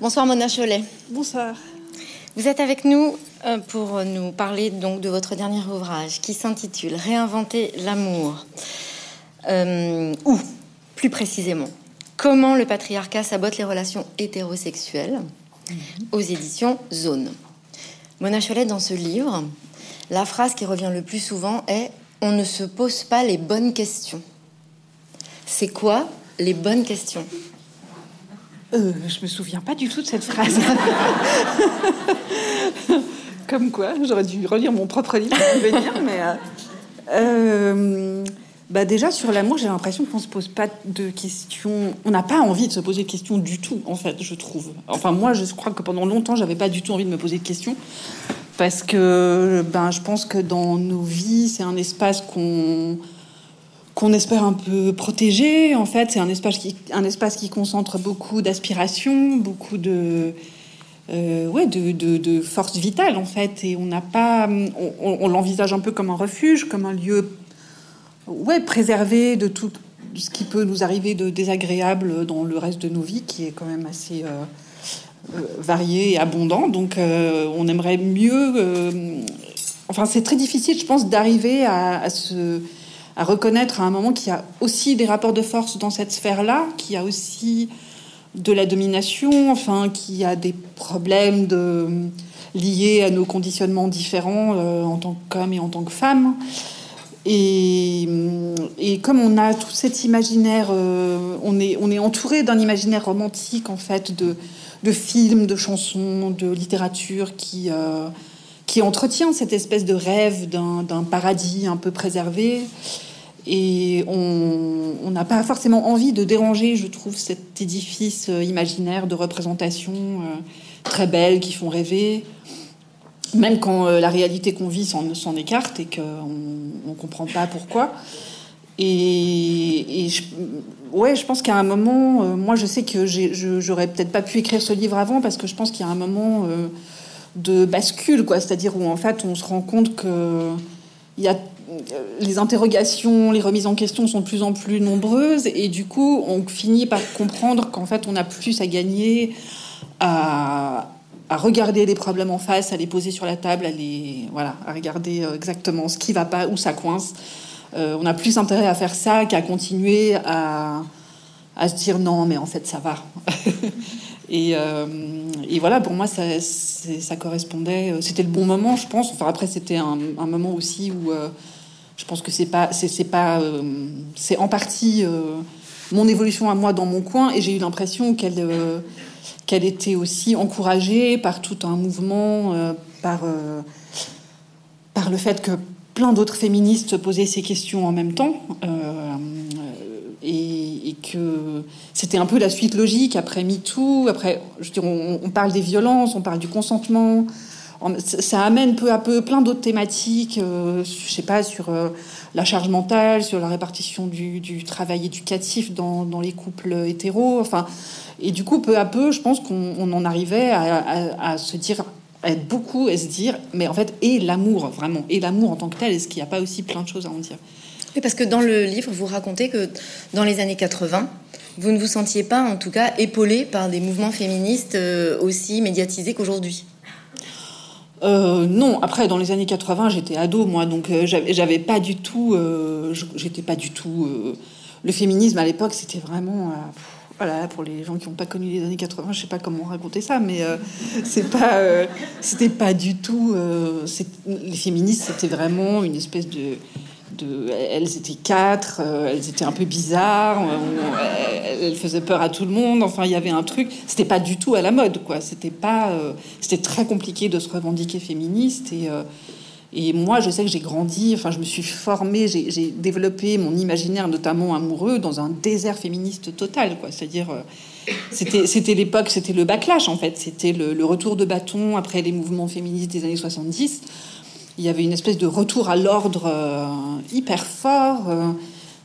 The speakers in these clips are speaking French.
Bonsoir Mona Cholet. Bonsoir. Vous êtes avec nous euh, pour nous parler donc de votre dernier ouvrage qui s'intitule Réinventer l'amour. Euh, ou, plus précisément, Comment le patriarcat sabote les relations hétérosexuelles aux éditions Zone. Mona Cholet, dans ce livre, la phrase qui revient le plus souvent est On ne se pose pas les bonnes questions. C'est quoi les bonnes questions? Euh, je me souviens pas du tout de cette phrase. Comme quoi, j'aurais dû relire mon propre livre pour venir, mais euh, euh, bah déjà sur l'amour, j'ai l'impression qu'on se pose pas de questions. On n'a pas envie de se poser de questions du tout, en fait, je trouve. Enfin, moi, je crois que pendant longtemps, j'avais pas du tout envie de me poser de questions parce que ben, je pense que dans nos vies, c'est un espace qu'on qu'on espère un peu protéger. En fait, c'est un espace qui, un espace qui concentre beaucoup d'aspiration, beaucoup de, euh, ouais, de, de, force vitale en fait. Et on n'a pas, on, l'envisage un peu comme un refuge, comme un lieu, ouais, préservé de tout ce qui peut nous arriver de désagréable dans le reste de nos vies, qui est quand même assez euh, euh varié et abondant. Donc, on aimerait mieux. Enfin, c'est très difficile, je pense, d'arriver à, à se à reconnaître à un moment qu'il y a aussi des rapports de force dans cette sphère-là, qu'il y a aussi de la domination, enfin, qu'il a des problèmes liés à nos conditionnements différents euh, en tant qu'homme et en tant que femme. Et, et, comme on a tout cet imaginaire, euh, on, est, on est entouré d'un imaginaire romantique, en fait, de, de, films, de chansons, de littérature qui, euh, qui entretient cette espèce de rêve d'un paradis un peu préservé. Et on n'a pas forcément envie de déranger, je trouve, cet édifice euh, imaginaire de représentation euh, très belle qui font rêver, même quand euh, la réalité qu'on vit s'en écarte et qu'on ne comprend pas pourquoi. Et, et je, ouais, je pense qu'à un moment, moi je sais que j'aurais peut-être pas pu écrire ce livre avant parce que je pense qu'il y a un moment de bascule, quoi. C'est-à-dire où en fait on se rend compte que y a les interrogations, les remises en question sont de plus en plus nombreuses et du coup on finit par comprendre qu'en fait on a plus à gagner à, à, regarder les problèmes en face, à les poser sur la table, à les voilà, à regarder euh, exactement ce qui va pas, où ça coince. Euh, on a plus intérêt à faire ça qu'à continuer à, à, se dire non mais en fait ça va. et, euh, et, voilà pour moi ça, correspondait, c'était le bon moment je pense. Enfin après c'était un, moment aussi où euh, je pense que c'est pas, c'est pas, euh, c'est en partie euh, mon évolution à moi dans mon coin, et j'ai eu l'impression qu'elle, euh, qu'elle était aussi encouragée par tout un mouvement, euh, par, euh, par le fait que plein d'autres féministes posaient ces questions en même temps, euh, et, et, que c'était un peu la suite logique après MeToo, après, je dire, on, parle des violences, on parle du consentement ça amène peu à peu plein d'autres thématiques, euh, je sais pas, sur euh, la charge mentale, sur la répartition du, travail éducatif dans, les couples hétéros. Enfin, et du coup, peu à peu, je pense qu'on en arrivait à, à, se dire, à être beaucoup, à se dire, mais en fait, et l'amour, vraiment, et l'amour en tant que tel, est-ce qu'il n'y a pas aussi plein de choses à en dire? Parce que dans le livre, vous racontez que dans les années 80, vous ne vous sentiez pas, en tout cas, épaulé par des mouvements féministes euh, aussi médiatisés qu'aujourd'hui. Euh, non, après dans les années 80, j'étais ado moi, donc euh, j'avais pas du tout, j'étais pas du tout. Le féminisme à l'époque, c'était vraiment, voilà, pour les gens qui n'ont pas connu les années 80, je sais pas comment raconter ça, mais c'est pas, c'était pas du tout. les féministes, c'était vraiment une espèce de elles étaient quatre, euh, elles étaient un peu bizarres, on, elles faisaient peur à tout le monde. Enfin, il y avait un truc. C'était pas du tout à la mode, quoi. C'était pas, euh, c'était très compliqué de se revendiquer féministe. Et, euh, moi, je sais que j'ai grandi. Enfin, je me suis formée, j'ai développé mon imaginaire, notamment amoureux, dans un désert féministe total, quoi. C'est-à-dire, c'était, l'époque, c'était le backlash, en fait. C'était le retour de bâton après les mouvements féministes des années 70 il y avait une espèce de retour à l'ordre euh, hyper fort. Euh,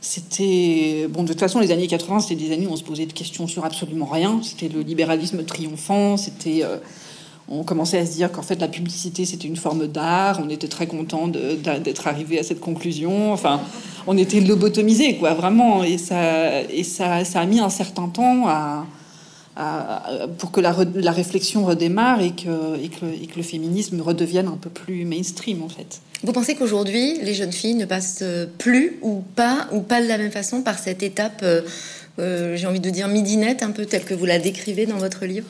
c'était bon de toute façon les années 80 c'était des années où on se posait de questions sur absolument rien c'était le libéralisme triomphant c'était euh, on commençait à se dire qu'en fait la publicité c'était une forme d'art on était très content d'être arrivé à cette conclusion enfin on était lobotomisé quoi vraiment et ça et ça, ça a mis un certain temps à, pour que la, la, réflexion redémarre et que, et, que, et que, le féminisme redevienne un peu plus mainstream en fait. Vous pensez qu'aujourd'hui les jeunes filles ne passent plus ou pas ou pas de la même façon par cette étape, euh, euh, j'ai envie de dire midinette, un peu telle que vous la décrivez dans votre livre?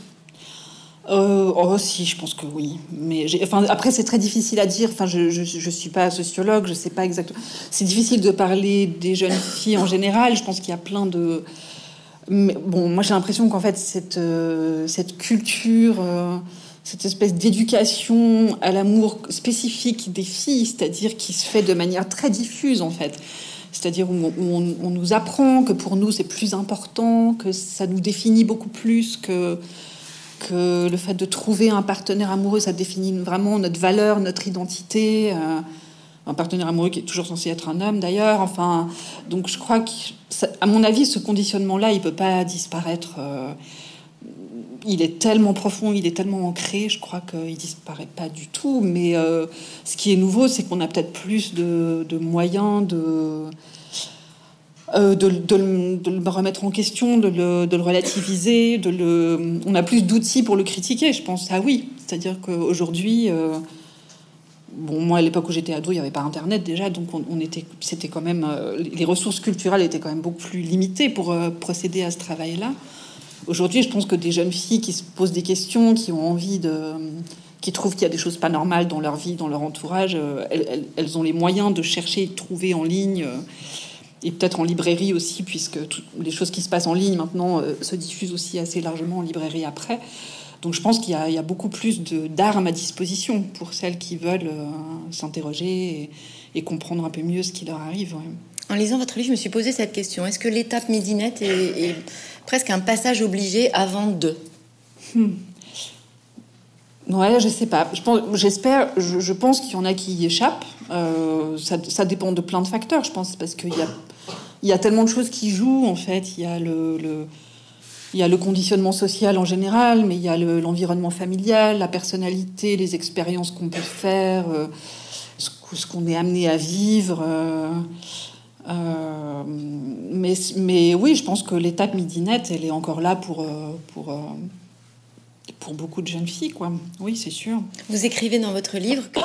Euh, oh si, je pense que oui. Mais enfin, après, c'est très difficile à dire. Enfin, je, je, je suis pas sociologue, je sais pas exactement. C'est difficile de parler des jeunes filles en général. Je pense qu'il y a plein de bon, moi j'ai l'impression qu'en fait cette, euh, cette culture, euh, cette espèce d'éducation à l'amour spécifique des filles, c'est-à-dire qui se fait de manière très diffuse en fait. C'est-à-dire où, on, nous apprend que pour nous c'est plus important, que ça nous définit beaucoup plus que, que le fait de trouver un partenaire amoureux, ça définit vraiment notre valeur, notre identité. Euh, un partenaire amoureux qui est toujours censé être un homme d'ailleurs. Enfin, donc je crois qu'à mon avis, ce conditionnement-là, il peut pas disparaître. Euh, il est tellement profond, il est tellement ancré, je crois qu'il disparaît pas du tout. Mais euh, ce qui est nouveau, c'est qu'on a peut-être plus de, moyens de, euh, de, le remettre en question, de le, relativiser, de le... on a plus d'outils pour le critiquer, je pense. Ah oui, c'est-à-dire qu'aujourd'hui, Bon, moi, à l'époque où j'étais ado, il n'y avait pas Internet déjà, donc on, était, c'était quand même, euh, les ressources culturelles étaient quand même beaucoup plus limitées pour euh, procéder à ce travail-là. Aujourd'hui, je pense que des jeunes filles qui se posent des questions, qui ont envie de, qui trouvent qu'il y a des choses pas normales dans leur vie, dans leur entourage, euh, elles, ont les moyens de chercher et de trouver en ligne, et peut-être en librairie aussi, puisque les choses qui se passent en ligne maintenant se diffusent aussi assez largement en librairie après. Donc je pense qu'il y, a beaucoup plus d'armes à disposition pour celles qui veulent euh, s'interroger et, comprendre un peu mieux ce qui leur arrive. En lisant votre livre, je me suis posé cette question. Est-ce que l'étape midinette est, presque un passage obligé avant de hmm. Ouais, je sais pas. J'espère, je, pense qu'il y en a qui y échappent. Euh, ça, dépend de plein de facteurs, je pense, parce qu'il y a, il y a tellement de choses qui jouent, en fait. Il y a le il y a le conditionnement social en général, mais il y a l'environnement familial, la personnalité, les expériences qu'on peut faire, euh, ce, qu'on est amené à vivre. Euh, euh, mais, oui, je pense que l'étape midinette, elle est encore là pour, pour, beaucoup de jeunes filles. Quoi. Oui, c'est sûr. Vous écrivez dans votre livre que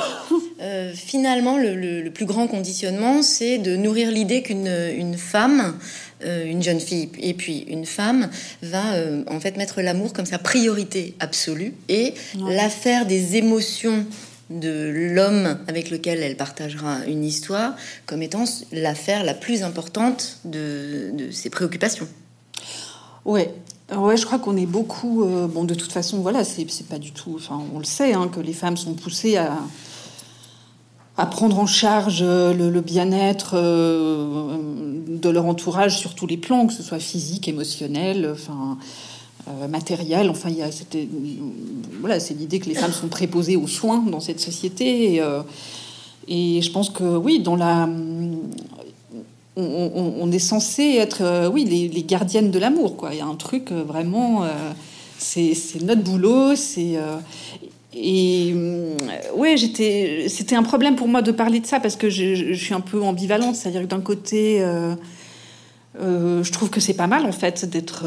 finalement, le, plus grand conditionnement, c'est de nourrir l'idée qu'une une femme une jeune fille et puis une femme va euh, en fait mettre l'amour comme sa priorité absolue et l'affaire des émotions de l'homme avec lequel elle partagera une histoire comme étant l'affaire la plus importante de, ses préoccupations. Ouais, Ouais, je crois qu'on est beaucoup. Euh, bon, de toute façon, voilà, c'est pas du tout. Enfin, on le sait, hein, que les femmes sont poussées à, à prendre en charge euh, le, bien-être euh, de leur entourage sur tous les plans, que ce soit physique, émotionnel, enfin euh, matériel. Enfin, il y a c'était voilà, c'est l'idée que les femmes sont préposées aux soins dans cette société. Et, je pense que oui, dans la on, est censé être oui les, gardiennes de l'amour quoi. Il y a un truc vraiment c'est notre boulot, c'est et euh, ouais, c'était un problème pour moi de parler de ça parce que je, suis un peu ambivalente, c'est-à-dire que d'un côté, euh, euh, je trouve que c'est pas mal en fait d'être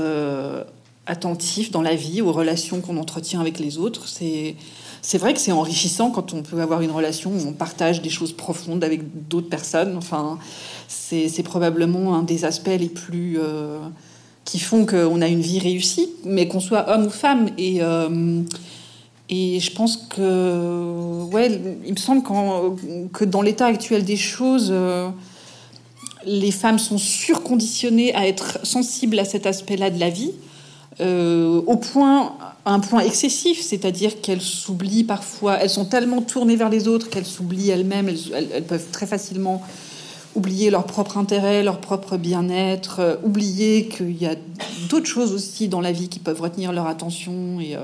attentif dans la vie aux relations qu'on entretient avec les autres. C'est c'est vrai que c'est enrichissant quand on peut avoir une relation où on partage des choses profondes avec d'autres personnes. Enfin, c'est, c'est probablement un des aspects les plus qui font qu'on a une vie réussie, mais qu'on soit homme ou femme. Et et je pense que, ouais, il me semble que dans l'état actuel des choses, euh, les femmes sont surconditionnées à être sensibles à cet aspect-là de la vie, euh, au point, un point excessif, c'est-à-dire qu'elles s'oublient parfois, elles sont tellement tournées vers les autres qu'elles s'oublient elles-mêmes, elles, peuvent très facilement oublier leur propre intérêt, leur propre bien-être, euh, oublier qu'il y a d'autres choses aussi dans la vie qui peuvent retenir leur attention et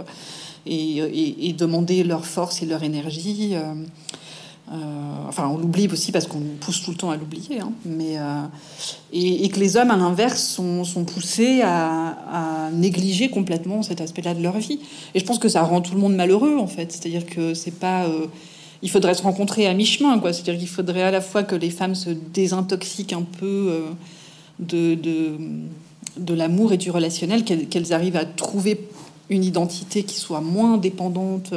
et, demander leur force et leur énergie. Euh, euh, enfin, on l'oublie aussi parce qu'on pousse tout le temps à l'oublier, hein, mais euh, et, que les hommes, à l'inverse, sont, poussés à, négliger complètement cet aspect-là de leur vie. Et je pense que ça rend tout le monde malheureux, en fait. C'est-à-dire que c'est pas il faudrait se rencontrer à mi-chemin, quoi. C'est-à-dire qu'il faudrait à la fois que les femmes se désintoxiquent un peu de, de l'amour et du relationnel, qu'elles arrivent à trouver une identité qui soit moins dépendante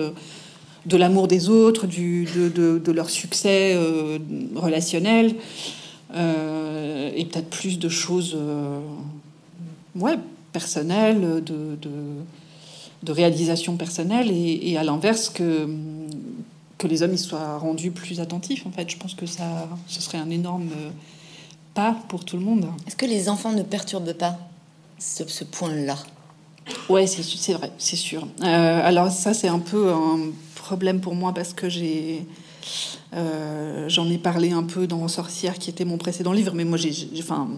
de l'amour des autres, du, de, leur succès relationnel, et peut-être plus de choses ouais, personnelles, de, de réalisation personnelle et, à l'inverse que les hommes y soient rendus plus attentifs. En fait, je pense que ça, ce serait un énorme pas pour tout le monde. Est-ce que les enfants ne perturbent pas ce, point-là? Ouais, c'est vrai, c'est sûr. Euh, alors ça, c'est un peu un problème pour moi parce que j'ai euh, j'en ai parlé un peu dans Sorcière, qui était mon précédent livre, mais moi j'ai enfin,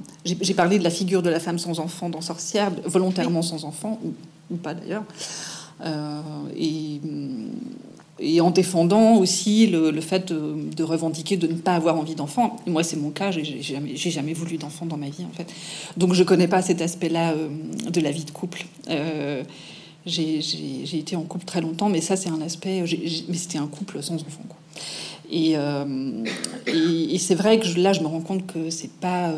parlé de la figure de la femme sans enfant dans Sorcière, volontairement sans enfant, ou, ou pas d'ailleurs. Euh, et, et, en défendant aussi le, fait de, revendiquer de ne pas avoir envie d'enfant. Moi, c'est mon cas, j'ai jamais, jamais voulu d'enfant dans ma vie, en fait. Donc, je connais pas cet aspect-là euh, de la vie de couple. Euh, j'ai été en couple très longtemps, mais ça, c'est un aspect. mais c'était un couple sans enfant. Quoi. Et, c'est vrai que là, je me rends compte que c'est pas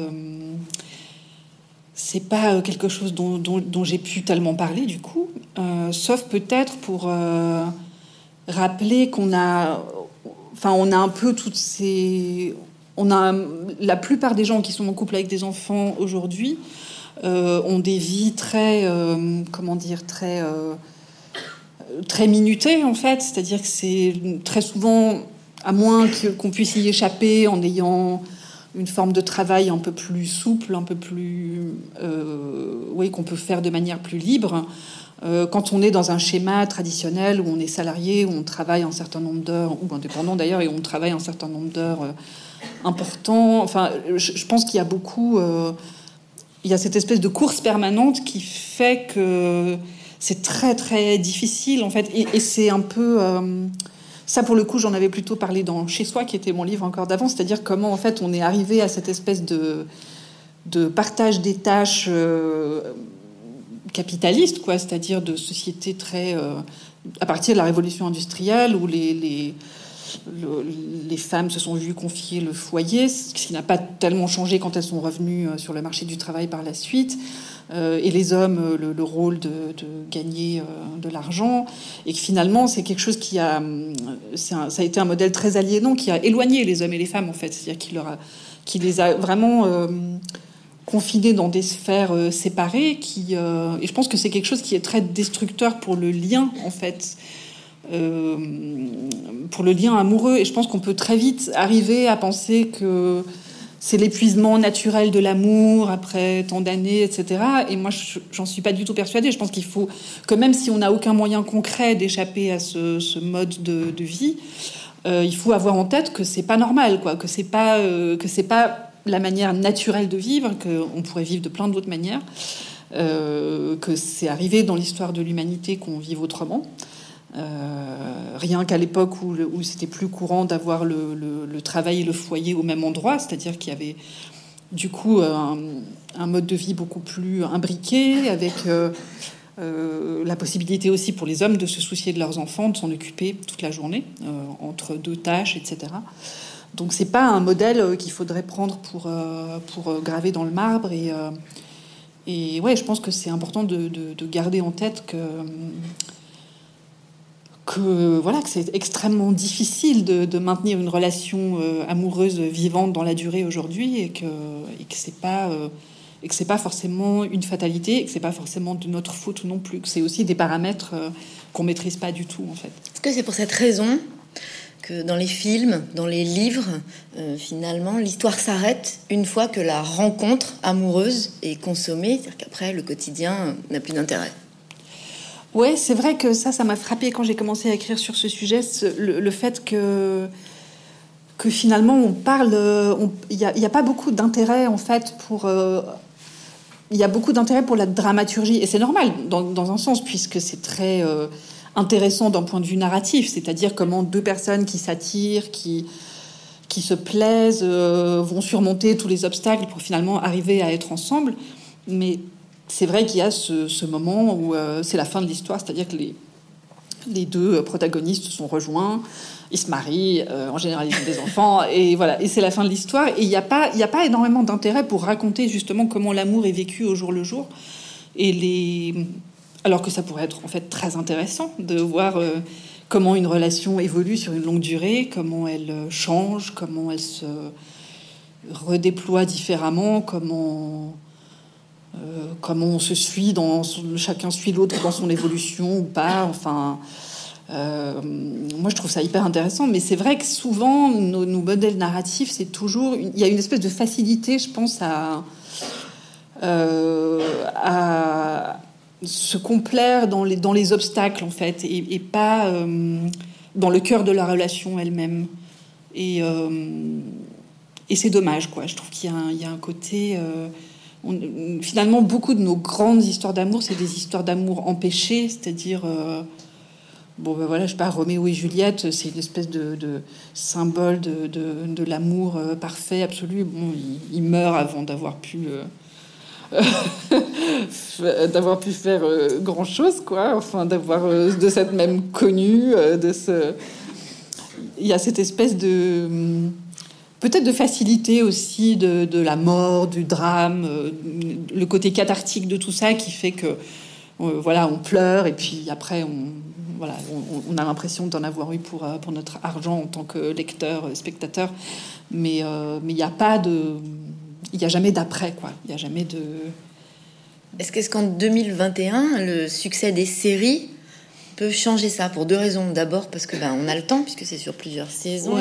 c'est pas euh, quelque chose dont, j'ai pu tellement parler du coup, euh, sauf peut-être pour euh, rappeler qu'on a, enfin, on a un peu toutes ces, on a la plupart des gens qui sont en couple avec des enfants aujourd'hui ont des vies très, comment dire, très, très minutées en fait, c'est-à-dire que c'est très souvent, à moins qu'on puisse y échapper en ayant une forme de travail un peu plus souple, un peu plus, euh, oui, qu'on peut faire de manière plus libre. Euh, quand on est dans un schéma traditionnel où on est salarié, où on travaille un certain nombre d'heures, ou indépendant d'ailleurs, et où on travaille un certain nombre d'heures euh, importants, enfin, je, pense qu'il y a beaucoup, il y a cette espèce de course permanente qui fait que c'est très très difficile en fait, et, c'est un peu ça, pour le coup, j'en avais plutôt parlé dans Chez soi, qui était mon livre encore d'avant, c'est-à-dire comment, en fait, on est arrivé à cette espèce de, de partage des tâches euh, capitalistes, quoi, c'est-à-dire de sociétés très. Euh, à partir de la révolution industrielle, où les, les, les femmes se sont vues confier le foyer, ce qui n'a pas tellement changé quand elles sont revenues euh, sur le marché du travail par la suite. Euh, et les hommes le, rôle de, gagner de l'argent, et que finalement c'est quelque chose qui a, ça a été un modèle très aliénant qui a éloigné les hommes et les femmes en fait, c'est-à-dire qui, leur a, qui les a vraiment confinés dans des sphères séparées, qui, et je pense que c'est quelque chose qui est très destructeur pour le lien en fait. pour le lien amoureux et je pense qu'on peut très vite arriver à penser que c'est l'épuisement naturel de l'amour après tant d'années, etc. Et moi, j'en suis pas du tout persuadée. Je pense qu'il faut que même si on n'a aucun moyen concret d'échapper à ce, mode de, vie, euh, il faut avoir en tête que c'est pas normal, quoi, que c'est pas euh, que c'est pas la manière naturelle de vivre, qu'on pourrait vivre de plein d'autres manières, euh, que c'est arrivé dans l'histoire de l'humanité qu'on vive autrement. Euh, rien qu'à l'époque où, c'était plus courant d'avoir le, travail et le foyer au même endroit, c'est-à-dire qu'il y avait du coup un, mode de vie beaucoup plus imbriqué, avec euh, la possibilité aussi pour les hommes de se soucier de leurs enfants, de s'en occuper toute la journée, entre deux tâches, etc. Donc c'est pas un modèle qu'il faudrait prendre pour, pour graver dans le marbre. Et, et ouais, je pense que c'est important de, de, garder en tête que que voilà que c'est extrêmement difficile de, maintenir une relation euh, amoureuse vivante dans la durée aujourd'hui et que et que c'est pas euh, et que c'est pas forcément une fatalité et que c'est pas forcément de notre faute non plus que c'est aussi des paramètres euh, qu'on maîtrise pas du tout en fait. Est-ce que c'est pour cette raison que dans les films, dans les livres, finalement, l'histoire s'arrête une fois que la rencontre amoureuse est consommée, c'est-à-dire qu'après le quotidien n'a plus d'intérêt. Ouais, c'est vrai que ça, ça m'a frappé quand j'ai commencé à écrire sur ce sujet, le, fait que que finalement on parle, il n'y a, pas beaucoup d'intérêt en fait pour euh, il y a beaucoup d'intérêt pour la dramaturgie et c'est normal dans, un sens puisque c'est très euh, intéressant d'un point de vue narratif, c'est-à-dire comment deux personnes qui s'attirent, qui qui se plaisent, euh, vont surmonter tous les obstacles pour finalement arriver à être ensemble. Mais c'est vrai qu'il y a ce, moment où euh, c'est la fin de l'histoire, c'est-à-dire que les, les deux protagonistes sont rejoints, ils se marient, euh, en général ils ont des enfants, et voilà, et c'est la fin de l'histoire. Et il n'y a, pas, a pas énormément d'intérêt pour raconter justement comment l'amour est vécu au jour le jour. Et les... Alors que ça pourrait être en fait très intéressant de voir euh, comment une relation évolue sur une longue durée, comment elle euh, change, comment elle se redéploie différemment, comment euh, on se suit, dans chacun suit l'autre dans son évolution ou pas. Enfin, moi je trouve ça hyper intéressant, mais c'est vrai que souvent nos, modèles narratifs, c'est toujours il y a une espèce de facilité, je pense à se complaire dans les obstacles en fait, et, pas dans le cœur de la relation elle-même. Et et c'est dommage, quoi. Je trouve qu'il y, a un côté finalement, beaucoup de nos grandes histoires d'amour, c'est des histoires d'amour empêchées, c'est-à-dire, euh, bon, ben voilà, je sais pas, Roméo et Juliette, c'est une espèce de, symbole de, l'amour euh, parfait, absolu. Bon, il, meurt avant d'avoir pu. Euh, d'avoir pu faire grand chose quoi. Enfin d'avoir de cette même connue de ce il y a cette espèce de peut-être de facilité aussi de, la mort, du drame, euh, le côté cathartique de tout ça qui fait que euh, voilà, on pleure et puis après on voilà, on, a l'impression d'en avoir eu pour, euh, pour notre argent en tant que lecteur, spectateur, mais mais il n'y a pas de, il n'y a jamais d'après quoi, il n'y a jamais de. Est-ce qu'en 2021 le succès des séries peut changer ça pour deux raisons. D'abord parce que ben, on a le temps puisque c'est sur plusieurs saisons,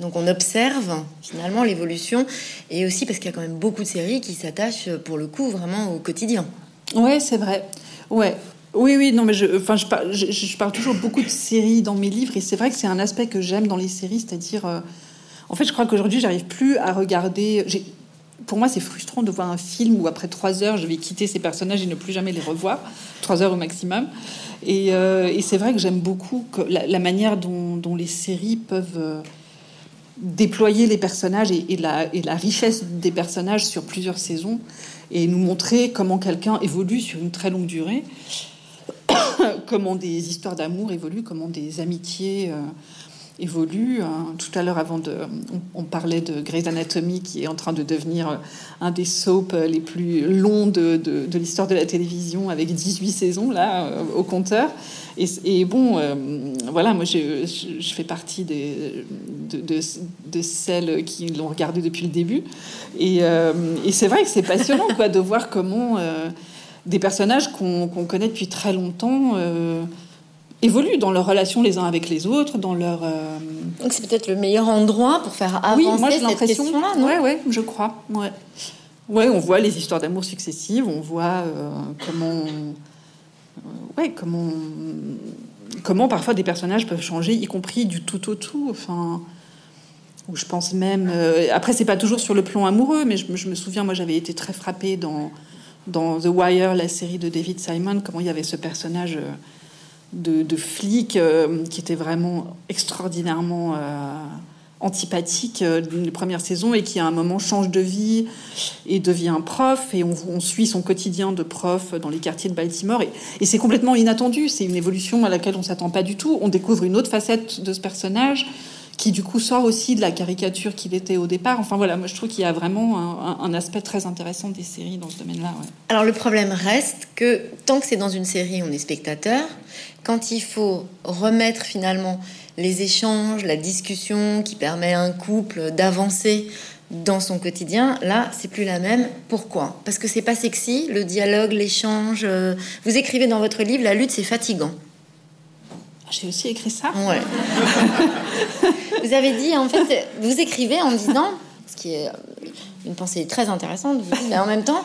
donc on observe finalement l'évolution, et aussi parce qu'il y a quand même beaucoup de séries qui s'attachent pour le coup vraiment au quotidien. Ouais, c'est vrai. Ouais. Oui, oui, non, mais je, enfin, je, parle, je, parle toujours beaucoup de séries dans mes livres, et c'est vrai que c'est un aspect que j'aime dans les séries, c'est-à-dire, euh, en fait, je crois qu'aujourd'hui, j'arrive plus à regarder pour moi, c'est frustrant de voir un film où après trois heures, je vais quitter ces personnages et ne plus jamais les revoir, trois heures au maximum. Et, euh, c'est vrai que j'aime beaucoup la, manière dont, les séries peuvent euh, déployer les personnages et, la, et, la, richesse des personnages sur plusieurs saisons et nous montrer comment quelqu'un évolue sur une très longue durée, comment des histoires d'amour évoluent, comment des amitiés. Euh, évolue. Hein. Tout à l'heure, avant de, on, parlait de Grey's Anatomy qui est en train de devenir un des soaps les plus longs de, de, l'histoire de la télévision avec 18 saisons là euh, au compteur. Et, bon, euh, voilà, moi je, je, fais partie des, de, de, celles qui l'ont regardé depuis le début. Et, euh, et c'est vrai que c'est passionnant quoi, de voir comment des personnages qu'on connaît depuis très longtemps évoluent dans leurs relations les uns avec les autres, dans leur. Euh, Donc c'est peut-être le meilleur endroit pour faire avancer oui, moi, cette question-là, non Ouais, je crois. Ouais. ouais, on voit les histoires d'amour successives, on voit euh, comment, euh, ouais, comment, comment parfois des personnages peuvent changer, y compris du tout au tout. Enfin, où je pense même. après, c'est pas toujours sur le plan amoureux, mais je, je me souviens, moi, j'avais été très frappée dans dans The Wire, la série de David Simon, comment il y avait ce personnage de, flic euh, qui était vraiment extraordinairement euh, antipathique euh, d'une première saison et qui à un moment change de vie et devient prof et on, suit son quotidien de prof dans les quartiers de Baltimore et, c'est complètement inattendu. C'est une évolution à laquelle on s'attend pas du tout. On découvre une autre facette de ce personnage qui du coup sort aussi de la caricature qu'il était au départ. Enfin voilà, moi je trouve qu'il y a vraiment un, aspect très intéressant des séries dans ce domaine-là. Alors le problème reste que tant que c'est dans une série, on est spectateur. Quand il faut remettre finalement les échanges, la discussion qui permet à un couple d'avancer dans son quotidien, là, c'est plus la même. Pourquoi? Parce que c'est pas sexy, le dialogue, l'échange. Euh, vous écrivez dans votre livre, la lutte, c'est fatigant. J'ai aussi écrit ça. Ouais. vous avez dit, en fait, vous écrivez en disant, ce qui est une pensée très intéressante, mais en même temps,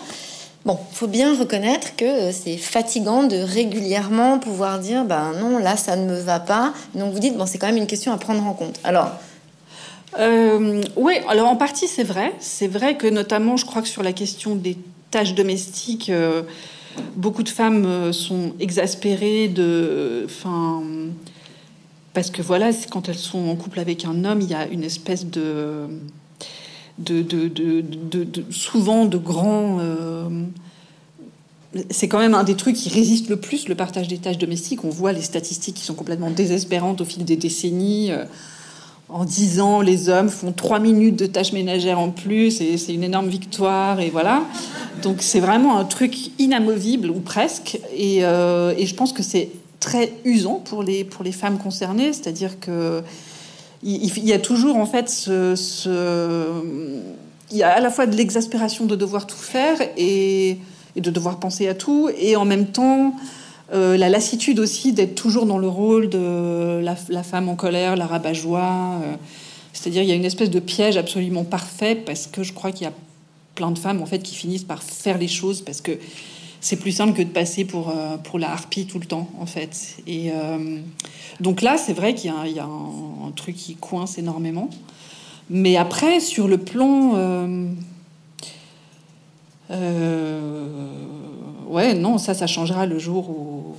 bon, faut bien reconnaître que c'est fatigant de régulièrement pouvoir dire, ben non, là, ça ne me va pas. Donc vous dites, bon, c'est quand même une question à prendre en compte. Alors. Euh, oui, alors en partie c'est vrai. C'est vrai que notamment, je crois que sur la question des tâches domestiques, euh, beaucoup de femmes euh, sont exaspérées de, enfin, parce que voilà, quand elles sont en couple avec un homme, il y a une espèce de, de, de, de souvent de grands, euh, c'est quand même un des trucs qui résiste le plus, le partage des tâches domestiques. On voit les statistiques qui sont complètement désespérantes au fil des décennies. Euh, en 10 ans, les hommes font 3 minutes de tâches ménagères en plus, et c'est une énorme victoire, et voilà. Donc c'est vraiment un truc inamovible, ou presque, et, euh, et je pense que c'est très usant pour les, pour les femmes concernées, c'est-à-dire que il, y a toujours en fait ce, il y a à la fois de l'exaspération de devoir tout faire et, de devoir penser à tout, et en même temps euh, la lassitude aussi d'être toujours dans le rôle de la, femme en colère, la rabat-joie. Euh. C'est-à-dire il y a une espèce de piège absolument parfait parce que je crois qu'il y a plein de femmes en fait qui finissent par faire les choses parce que c'est plus simple que de passer pour, euh, pour la harpie tout le temps en fait. Et donc là c'est vrai qu'il y a, un, truc qui coince énormément. Mais après, sur le plan. Euh, euh, ouais, non, ça, ça changera le jour où.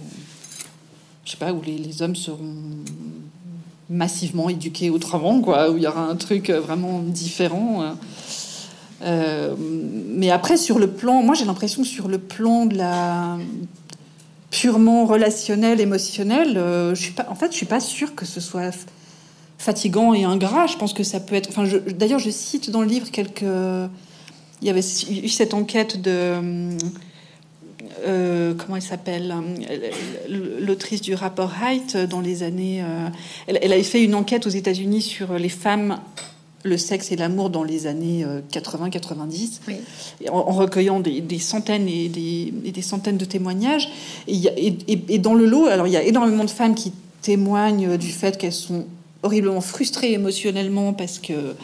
Je sais pas, où les, hommes seront massivement éduqués autrement, quoi, où il y aura un truc vraiment différent. Euh, mais après, sur le plan, moi j'ai l'impression que sur le plan de la purement relationnel, émotionnel, je suis pas, en fait, je suis pas sûre que ce soit fatigant et ingrat. Je pense que ça peut être. Enfin, d'ailleurs, je cite dans le livre quelques. Il y avait eu cette enquête de. Euh, comment elle s'appelle L'autrice du rapport Height dans les années. Euh, elle, elle, avait fait une enquête aux États-Unis sur les femmes, le sexe et l'amour dans les années 80-90, euh, en, recueillant des, centaines et des, centaines de témoignages. Et, et, dans le lot, alors il y a énormément de femmes qui témoignent du fait qu'elles sont horriblement frustrées émotionnellement parce que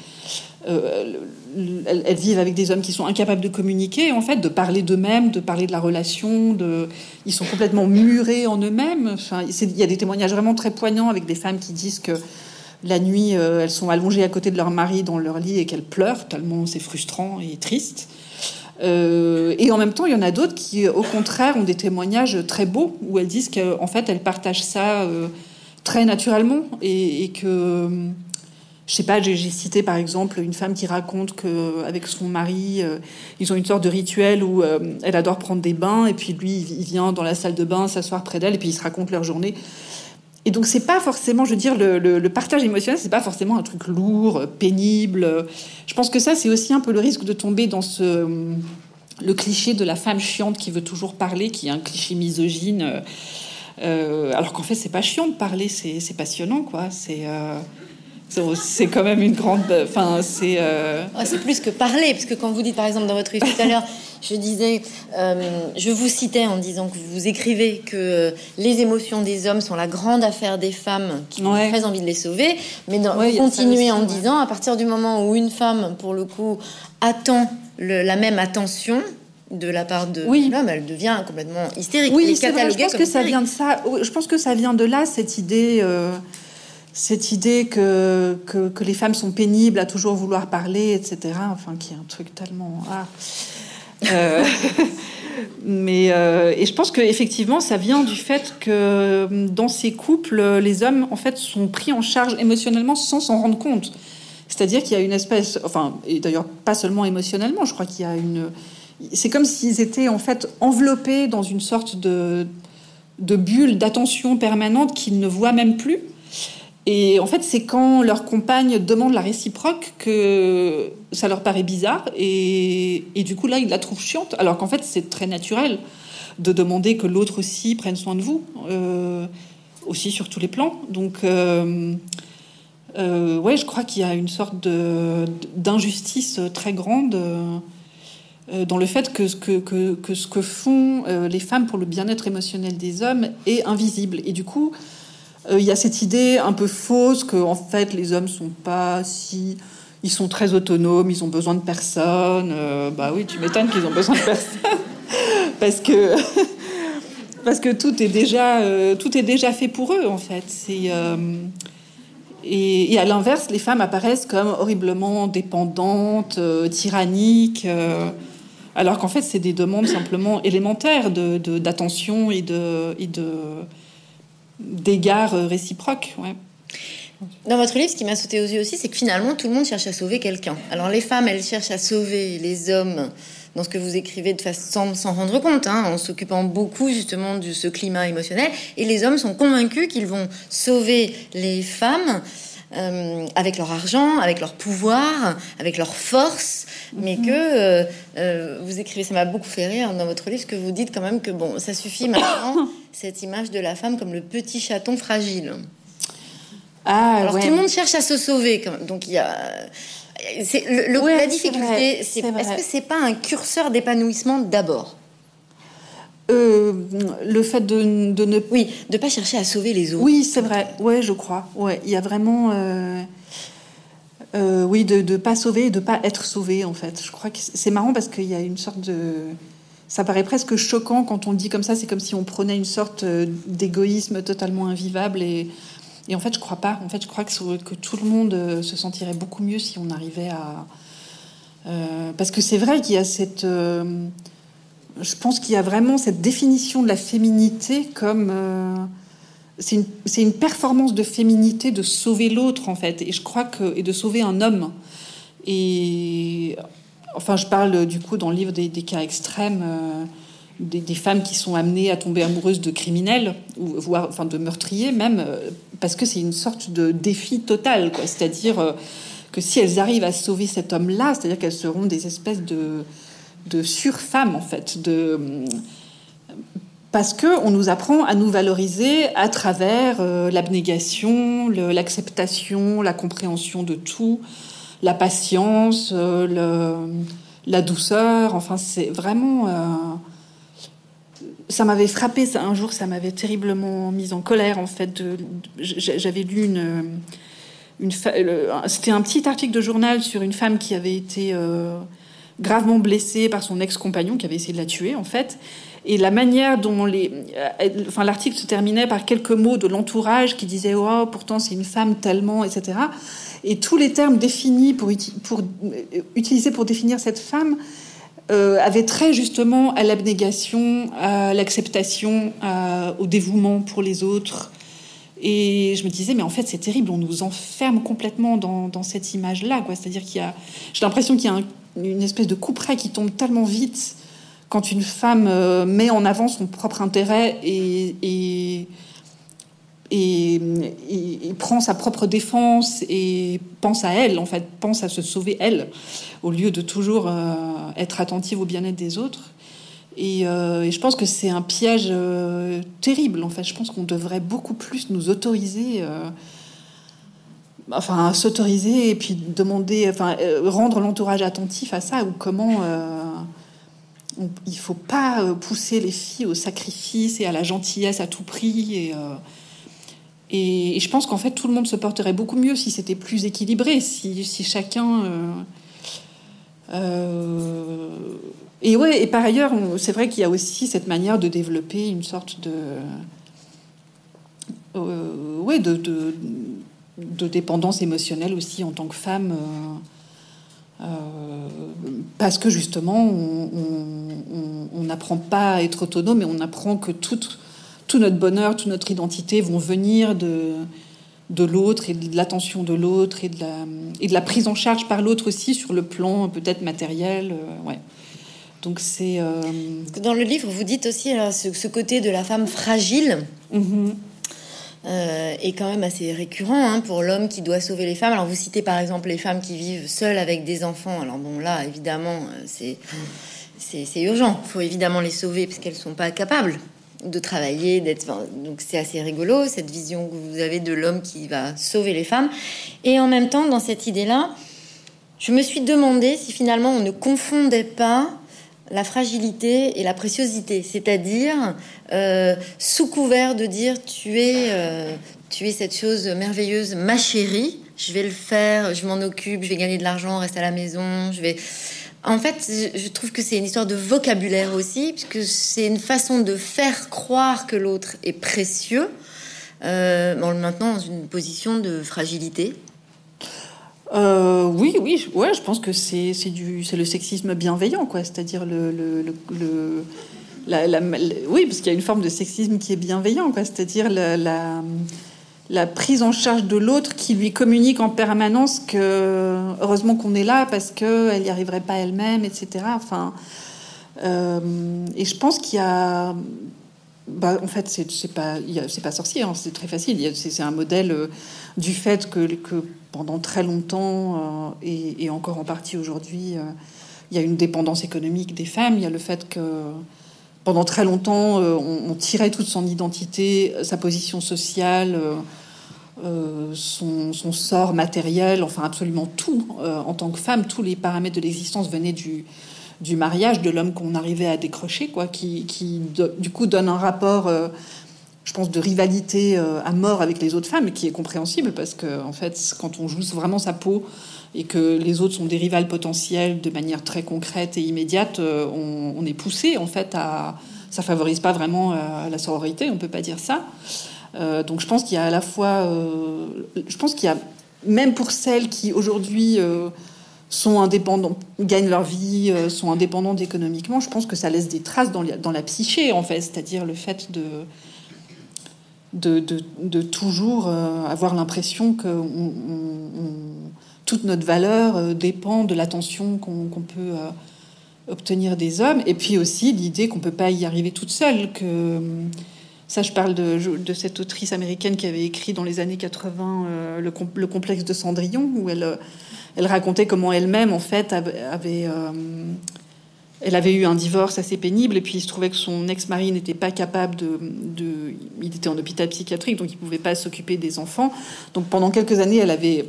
euh, elles, vivent avec des hommes qui sont incapables de communiquer, en fait, de parler d'eux-mêmes, de parler de la relation. De... Ils sont complètement murés en eux-mêmes. Enfin, il y a des témoignages vraiment très poignants avec des femmes qui disent que la nuit, euh, elles sont allongées à côté de leur mari dans leur lit et qu'elles pleurent tellement c'est frustrant et triste. Euh, et en même temps, il y en a d'autres qui, au contraire, ont des témoignages très beaux où elles disent qu'en fait, elles partagent ça très naturellement et, que je sais pas, j'ai cité par exemple une femme qui raconte que avec son mari, euh, ils ont une sorte de rituel où euh, elle adore prendre des bains et puis lui il vient dans la salle de bain s'asseoir près d'elle et puis ils se racontent leur journée. Et donc c'est pas forcément, je veux dire, le, partage émotionnel, c'est pas forcément un truc lourd, pénible. Je pense que ça c'est aussi un peu le risque de tomber dans ce le cliché de la femme chiante qui veut toujours parler, qui est un cliché misogyne. Euh, euh, alors qu'en fait, c'est pas chiant de parler, c'est passionnant, quoi. C'est euh, c'est quand même une grande. Enfin, c'est. Euh, c'est plus que parler, parce que quand vous dites, par exemple, dans votre livre tout à l'heure, je disais, je vous citais en disant que vous écrivez que les émotions des hommes sont la grande affaire des femmes qui ont très envie de les sauver, mais dans, vous continuez en disant, à partir du moment où une femme, pour le coup, attend la même attention, de la part de oui. l'homme, elle devient complètement hystérique. Oui, c'est vrai, je pense que ça vient de ça. Je pense que ça vient de là cette idée, euh, cette idée que, que, les femmes sont pénibles à toujours vouloir parler, etc. Enfin, qui est un truc tellement. Ah. Euh, mais euh, et je pense que effectivement, ça vient du fait que dans ces couples, les hommes en fait sont pris en charge émotionnellement sans s'en rendre compte. C'est-à-dire qu'il y a une espèce, enfin, et d'ailleurs pas seulement émotionnellement, je crois qu'il y a une c'est comme s'ils étaient en fait enveloppés dans une sorte de, bulle d'attention permanente qu'ils ne voient même plus. Et en fait, c'est quand leur compagne demande la réciproque que ça leur paraît bizarre. Et, du coup, là, ils la trouvent chiante. Alors qu'en fait, c'est très naturel de demander que l'autre aussi prenne soin de vous, euh, aussi sur tous les plans. Donc, euh, euh, ouais, je crois qu'il y a une sorte d'injustice très grande euh, dans le fait que ce que, ce que font les femmes pour le bien-être émotionnel des hommes est invisible. Et du coup, il y a cette idée un peu fausse que en fait les hommes sont pas si ils sont très autonomes, ils ont besoin de personne. bah oui, tu m'étonnes qu'ils ont besoin de personne parce que parce que tout est déjà tout est déjà fait pour eux en fait. C'est et, à l'inverse, les femmes apparaissent comme horriblement dépendantes, tyranniques alors qu'en fait, c'est des demandes simplement élémentaires d'attention de, de et de d'égards réciproques. Ouais. Dans votre livre, ce qui m'a sauté aux yeux aussi, c'est que finalement, tout le monde cherche à sauver quelqu'un. Alors les femmes, elles cherchent à sauver les hommes dans ce que vous écrivez de façon sans rendre compte, hein, en s'occupant beaucoup justement de ce climat émotionnel. Et les hommes sont convaincus qu'ils vont sauver les femmes euh, avec leur argent, avec leur pouvoir, avec leur force, mais mhm. que euh, euh, vous écrivez, ça m'a beaucoup fait rire dans votre livre, que vous dites quand même que bon, ça suffit maintenant, cette image de la femme comme le petit chaton fragile. Ah, Alors tout le monde cherche à se sauver, quand même. donc il y a le, la difficulté, c'est est-ce que c'est pas un curseur d'épanouissement d'abord? Euh, le fait de, ne pas chercher à sauver les autres oui c'est vrai ouais je crois ouais il y a vraiment euh, euh, oui de ne pas sauver et de pas être sauvé en fait je crois que c'est marrant parce qu'il y a une sorte de ça paraît presque choquant quand on dit comme ça c'est comme si on prenait une sorte d'égoïsme totalement invivable et et en fait, je crois pas. En fait, je crois que, que tout le monde se sentirait beaucoup mieux si on arrivait à. Parce que c'est vrai qu'il y a cette. Euh, je pense qu'il y a vraiment cette définition de la féminité comme. c'est une, performance de féminité de sauver l'autre, en fait. Et je crois que. Et de sauver un homme. Et. Enfin, je parle du coup dans le livre des, cas extrêmes des, femmes qui sont amenées à tomber amoureuses de criminels, ou voire enfin de meurtriers même, euh, parce que c'est une sorte de défi total. C'est-à-dire euh, que si elles arrivent à sauver cet homme-là, c'est-à-dire qu'elles seront des espèces de, de surfemmes en fait, de parce que on nous apprend à nous valoriser à travers euh, l'abnégation, l'acceptation, la compréhension de tout, la patience, le, la douceur. Enfin, c'est vraiment ça m'avait frappé. un jour, ça m'avait terriblement mise en colère. En fait, j'avais lu une, une c'était un petit article de journal sur une femme qui avait été euh, gravement blessée par son ex-compagnon qui avait essayé de la tuer, en fait. Et la manière dont les, euh, enfin, l'article se terminait par quelques mots de l'entourage qui disaient oh pourtant c'est une femme tellement, etc. Et tous les termes définis pour, pour euh, utiliser pour définir cette femme euh, avait très justement à l'abnégation, à l'acceptation, au dévouement pour les autres. Et je me disais, mais en fait, c'est terrible, on nous enferme complètement dans, cette image-là. C'est-à-dire qu'il y a, j'ai l'impression qu'il y a une espèce de couperet qui tombe tellement vite quand une femme euh, met en avant son propre intérêt et et, prend sa propre défense et pense à elle, en fait, pense à se sauver elle, au lieu de toujours euh, être attentive au bien-être des autres. Et, euh, je pense que c'est un piège terrible, en fait. Je pense qu'on devrait beaucoup plus nous autoriser, enfin, s'autoriser et puis demander, enfin, rendre l'entourage attentif à ça, ou comment. il il faut pas pousser les filles au sacrifice et à la gentillesse à tout prix et et, je pense qu'en fait, tout le monde se porterait beaucoup mieux si c'était plus équilibré, si, si chacun. Euh, euh, et ouais, et par ailleurs, c'est vrai qu'il y a aussi cette manière de développer une sorte de. Euh, ouais, de, de, dépendance émotionnelle aussi en tant que femme. parce que justement, on n'apprend pas à être autonome et on apprend que toute tout notre bonheur, toute notre identité vont venir de, de l'autre et de l'attention de l'autre et, de la, et de la prise en charge par l'autre aussi sur le plan peut-être matériel. Euh, ouais. Donc c'est. Euh, Dans le livre, vous dites aussi ce, côté de la femme fragile. Mm-hmm. Euh, est quand même assez récurrent hein, pour l'homme qui doit sauver les femmes. Alors vous citez par exemple les femmes qui vivent seules avec des enfants. Alors bon là évidemment c'est c'est urgent. Il faut évidemment les sauver parce qu'elles sont pas capables de travailler, d'être. donc c'est assez rigolo cette vision que vous avez de l'homme qui va sauver les femmes. Et en même temps, dans cette idée-là, je me suis demandé si finalement on ne confondait pas la fragilité et la préciosité, c'est-à-dire euh, sous couvert de dire tu es, euh, tu es cette chose merveilleuse, ma chérie, je vais le faire, je m'en occupe, je vais gagner de l'argent, reste à la maison, je vais en fait, je trouve que c'est une histoire de vocabulaire aussi, puisque c'est une façon de faire croire que l'autre est précieux, euh, en le maintenant dans une position de fragilité. Euh, oui, oui, ouais, je pense que c'est c'est le sexisme bienveillant, quoi. C'est-à-dire le, le, le, la, oui, parce qu'il y a une forme de sexisme qui est bienveillant, quoi. C'est-à-dire la, la prise en charge de l'autre qui lui communique en permanence que heureusement qu'on est là parce qu'elle n'y arriverait pas elle-même, etc. Enfin, euh, et je pense qu'il y a. Bah, en fait, c'est pas, c'est pas sorcier, hein, c'est très facile. C'est un modèle euh, du fait que, pendant très longtemps, euh, et, encore en partie aujourd'hui, il y a une dépendance économique des femmes. Il y a le fait que pendant très longtemps, on, tirait toute son identité, sa position sociale, son, sort matériel, enfin absolument tout. en tant que femme, tous les paramètres de l'existence venaient du, mariage de l'homme qu'on arrivait à décrocher, quoi, qui, du coup donne un rapport, euh, je pense, de rivalité euh, à mort avec les autres femmes, qui est compréhensible parce que en fait, quand on joue vraiment sa peau et que les autres sont des rivales potentiels de manière très concrète et immédiate, euh, on, est poussé en fait à, ça favorise pas vraiment la sororité, on peut pas dire ça. donc je pense qu'il y a à la fois, je pense qu'il y a même pour celles qui aujourd'hui sont indépendants, gagnent leur vie, euh, sont indépendantes économiquement, je pense que ça laisse des traces dans, dans la psyché, en fait. C'est-à-dire le fait de, de, toujours euh, avoir l'impression que toute notre valeur euh, dépend de l'attention qu'on peut obtenir des hommes. Et puis aussi l'idée qu'on ne peut pas y arriver toute seule, que... Ça, je parle de, cette autrice américaine qui avait écrit dans les années 80 le, le, complexe de Cendrillon, où elle, racontait comment elle-même, en fait, avait, euh, elle avait eu un divorce assez pénible et puis il se trouvait que son ex-mari n'était pas capable de, Il était en hôpital psychiatrique, donc il ne pouvait pas s'occuper des enfants. Donc pendant quelques années, elle avait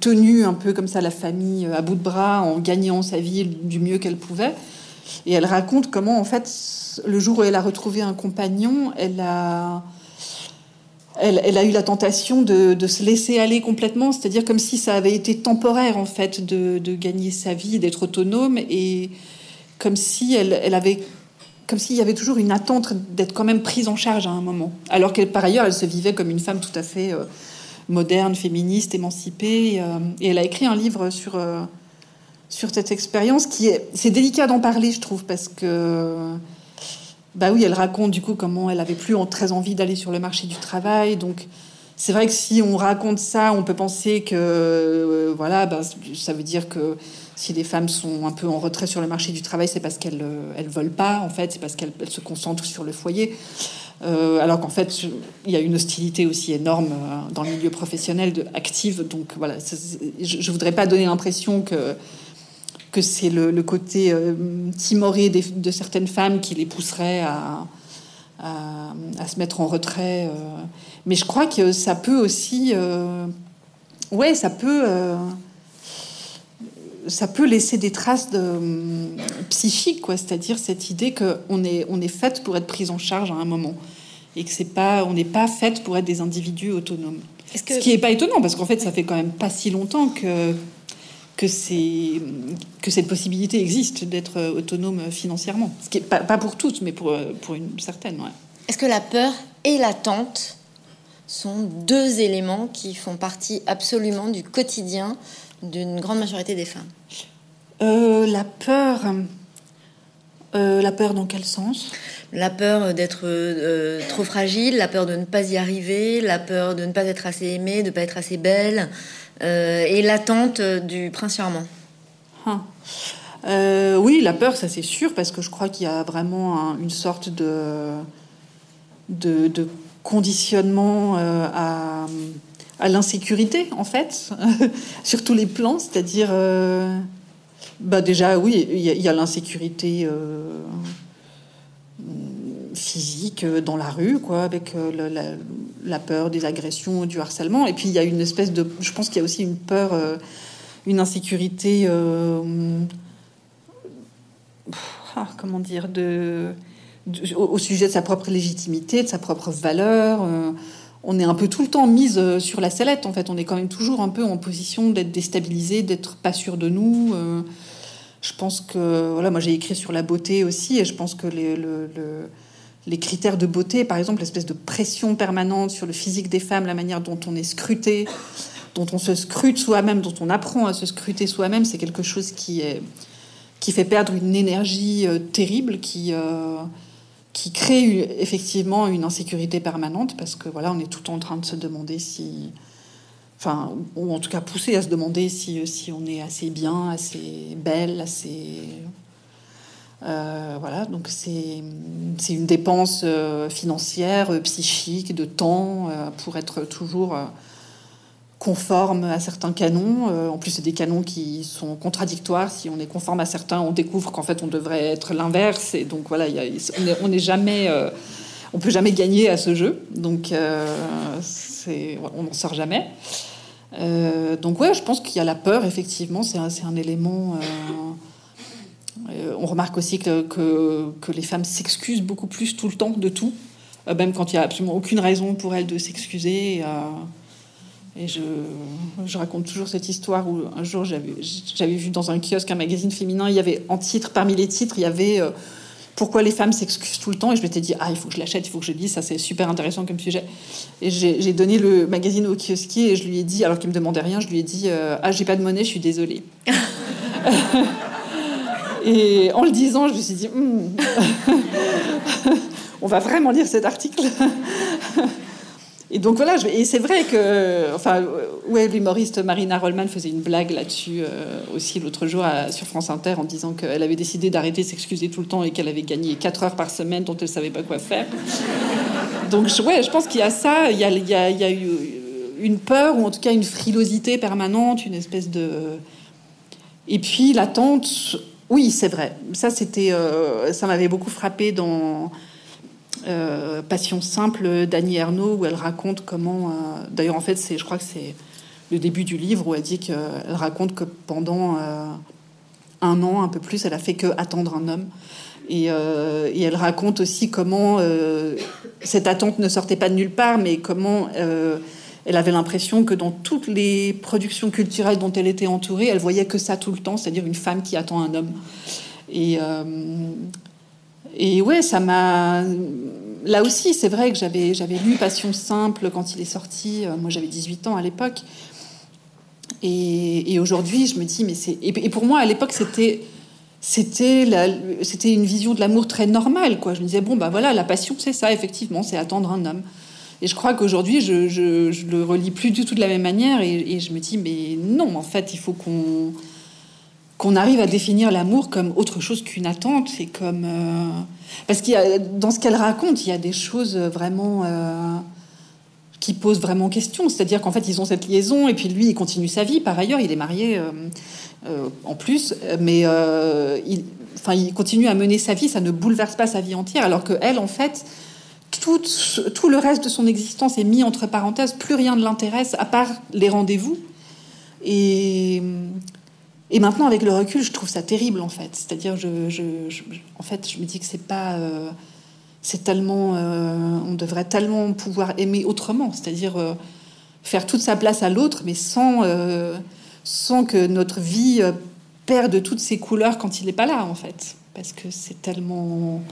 tenu un peu comme ça la famille à bout de bras en gagnant sa vie du mieux qu'elle pouvait. Et elle raconte comment, en fait, le jour où elle a retrouvé un compagnon, elle a elle, a eu la tentation de, se laisser aller complètement, c'est-à-dire comme si ça avait été temporaire en fait de, gagner sa vie, d'être autonome, et comme si elle, avait, comme s'il y avait toujours une attente d'être quand même prise en charge à un moment, alors qu'elle par ailleurs elle se vivait comme une femme tout à fait euh, moderne, féministe, émancipée, euh, et elle a écrit un livre sur euh, sur cette expérience qui est, c'est délicat d'en parler, je trouve, parce que bah oui, elle raconte du coup comment elle avait plus très envie d'aller sur le marché du travail. Donc c'est vrai que si on raconte ça, on peut penser que voilà, bah, ça veut dire que si les femmes sont un peu en retrait sur le marché du travail, c'est parce qu'elles euh, elles veulent pas, en fait, c'est parce qu'elles se concentrent sur le foyer. Euh, alors qu'en fait, il y a une hostilité aussi énorme dans le milieu professionnel de, active. Donc voilà, je, je voudrais pas donner l'impression que que c'est le, côté euh, timoré de certaines femmes qui les pousserait à, à, se mettre en retrait. Euh. Mais je crois que ça peut aussi, euh, ouais, ça peut, ça peut laisser des traces de psychiques, quoi. C'est-à-dire cette idée qu'on est, on est faite pour être prise en charge à un moment et que c'est pas, on n'est pas faite pour être des individus autonomes. Ce qui n'est pas étonnant parce qu'en fait, ça fait quand même pas si longtemps que que, que cette possibilité existe d'être autonome financièrement. Ce qui est pas, pas, pour toutes, mais pour, pour une certaine. Est-ce que la peur et l'attente sont deux éléments qui font partie absolument du quotidien d'une grande majorité des femmes euh, La peur. Euh, la peur dans quel sens? La peur d'être euh, trop fragile, la peur de ne pas y arriver, la peur de ne pas être assez aimée, de ne pas être assez belle, euh, et l'attente du prince charmant ah. euh, Oui, la peur, ça c'est sûr, parce que je crois qu'il y a vraiment une sorte de, de, conditionnement euh, à, à l'insécurité, en fait, sur tous les plans, c'est-à-dire... bah déjà, oui, il y a, l'insécurité physique dans la rue, quoi, avec la, peur des agressions, du harcèlement. Et puis il y a une espèce de, je pense qu'il y a aussi une peur, euh, une insécurité, euh, ah, comment dire, de, au, sujet de sa propre légitimité, de sa propre valeur. Euh, on est un peu tout le temps mise sur la sellette. En fait, on est quand même toujours un peu en position d'être déstabilisé, d'être pas sûr de nous. je pense que voilà, moi j'ai écrit sur la beauté aussi, et je pense que les, le les critères de beauté, par exemple, l'espèce de pression permanente sur le physique des femmes, la manière dont on est scruté, dont on se scrute soi-même, dont on apprend à se scruter soi-même, c'est quelque chose qui, qui fait perdre une énergie euh, terrible, qui, euh, qui crée effectivement une insécurité permanente parce que voilà, on est tout en train de se demander si, enfin, ou en tout cas poussé à se demander si, si on est assez bien, assez belle, assez euh, voilà, donc c'est une dépense euh, financière, euh, psychique, de temps pour être toujours conforme à certains canons. en plus, c'est des canons qui sont contradictoires. Si on est conforme à certains, on découvre qu'en fait, on devrait être l'inverse. Et donc voilà, on n'est jamais, on peut jamais gagner à ce jeu. Donc on n'en sort jamais. donc ouais, je pense qu'il y a la peur. Effectivement, c'est un, élément. Euh, on remarque aussi que, que, les femmes s'excusent beaucoup plus tout le temps de tout, euh, même quand il n'y a absolument aucune raison pour elles de s'excuser. Euh, et je, raconte toujours cette histoire où un jour j'avais vu dans un kiosque un magazine féminin, il y avait en titre, parmi les titres, il y avait Pourquoi les femmes s'excusent tout le temps? Et je m'étais dit, ah, il faut que je l'achète, il faut que je le dise, ça c'est super intéressant comme sujet. Et j'ai donné le magazine au kiosquier et je lui ai dit, alors qu'il me demandait rien, je lui ai dit, ah, j'ai pas de monnaie, je suis désolée. Et en le disant, je me suis dit, hmm. on va vraiment lire cet article. Et donc voilà, et c'est vrai que, enfin, ouais, l'humoriste Marina Rollman faisait une blague là-dessus euh, aussi l'autre jour sur France Inter en disant qu'elle avait décidé d'arrêter de s'excuser tout le temps et qu'elle avait gagné 4 heures par semaine dont elle savait pas quoi faire. Donc ouais, je pense qu'il y a ça, il y a, il y, a, il y a eu une peur ou en tout cas une frilosité permanente, une espèce de... Et puis l'attente oui, c'est vrai. Ça, c'était, euh, ça m'avait beaucoup frappé dans euh, Passion simple d'Annie Ernaux, où elle raconte comment. Euh, d'ailleurs, en fait, c'est, je crois que c'est le début du livre où elle dit qu'elle raconte que pendant un an, un peu plus, elle a fait que attendre un homme. Et, elle raconte aussi comment cette attente ne sortait pas de nulle part, mais comment elle avait l'impression que dans toutes les productions culturelles dont elle était entourée, elle voyait que ça tout le temps, c'est-à-dire une femme qui attend un homme. Et, euh, et ouais, ça m'a. Là aussi, c'est vrai que j'avais, j'avais lu Passion simple quand il est sorti. Euh, moi, j'avais 18 ans à l'époque. Et, aujourd'hui, je me dis, mais c'est. Et pour moi, à l'époque, c'était. C'était, la, c'était une vision de l'amour très normale, quoi. Je me disais, bon, bah voilà, la passion, c'est ça, effectivement, c'est attendre un homme. Et je crois qu'aujourd'hui, je, je, le relis plus du tout de la même manière. Et, je me dis, mais non, en fait, il faut qu'on qu'on arrive à définir l'amour comme autre chose qu'une attente. C'est comme euh, parce qu'il y a dans ce qu'elle raconte, il y a des choses vraiment euh, qui posent vraiment question. C'est-à-dire qu'en fait, ils ont cette liaison et puis lui, il continue sa vie. Par ailleurs, il est marié euh, en plus, mais il, enfin, il continue à mener sa vie. Ça ne bouleverse pas sa vie entière, alors que elle, en fait tout, tout, le reste de son existence est mis entre parenthèses, plus rien ne l'intéresse à part les rendez-vous. Et, et maintenant, avec le recul, je trouve ça terrible en fait. C'est-à-dire, je, en fait, je me dis que c'est pas, euh, c'est tellement, euh, on devrait tellement pouvoir aimer autrement. C'est-à-dire euh, faire toute sa place à l'autre, mais sans, sans que notre vie perde toutes ses couleurs quand il n'est pas là en fait, parce que c'est tellement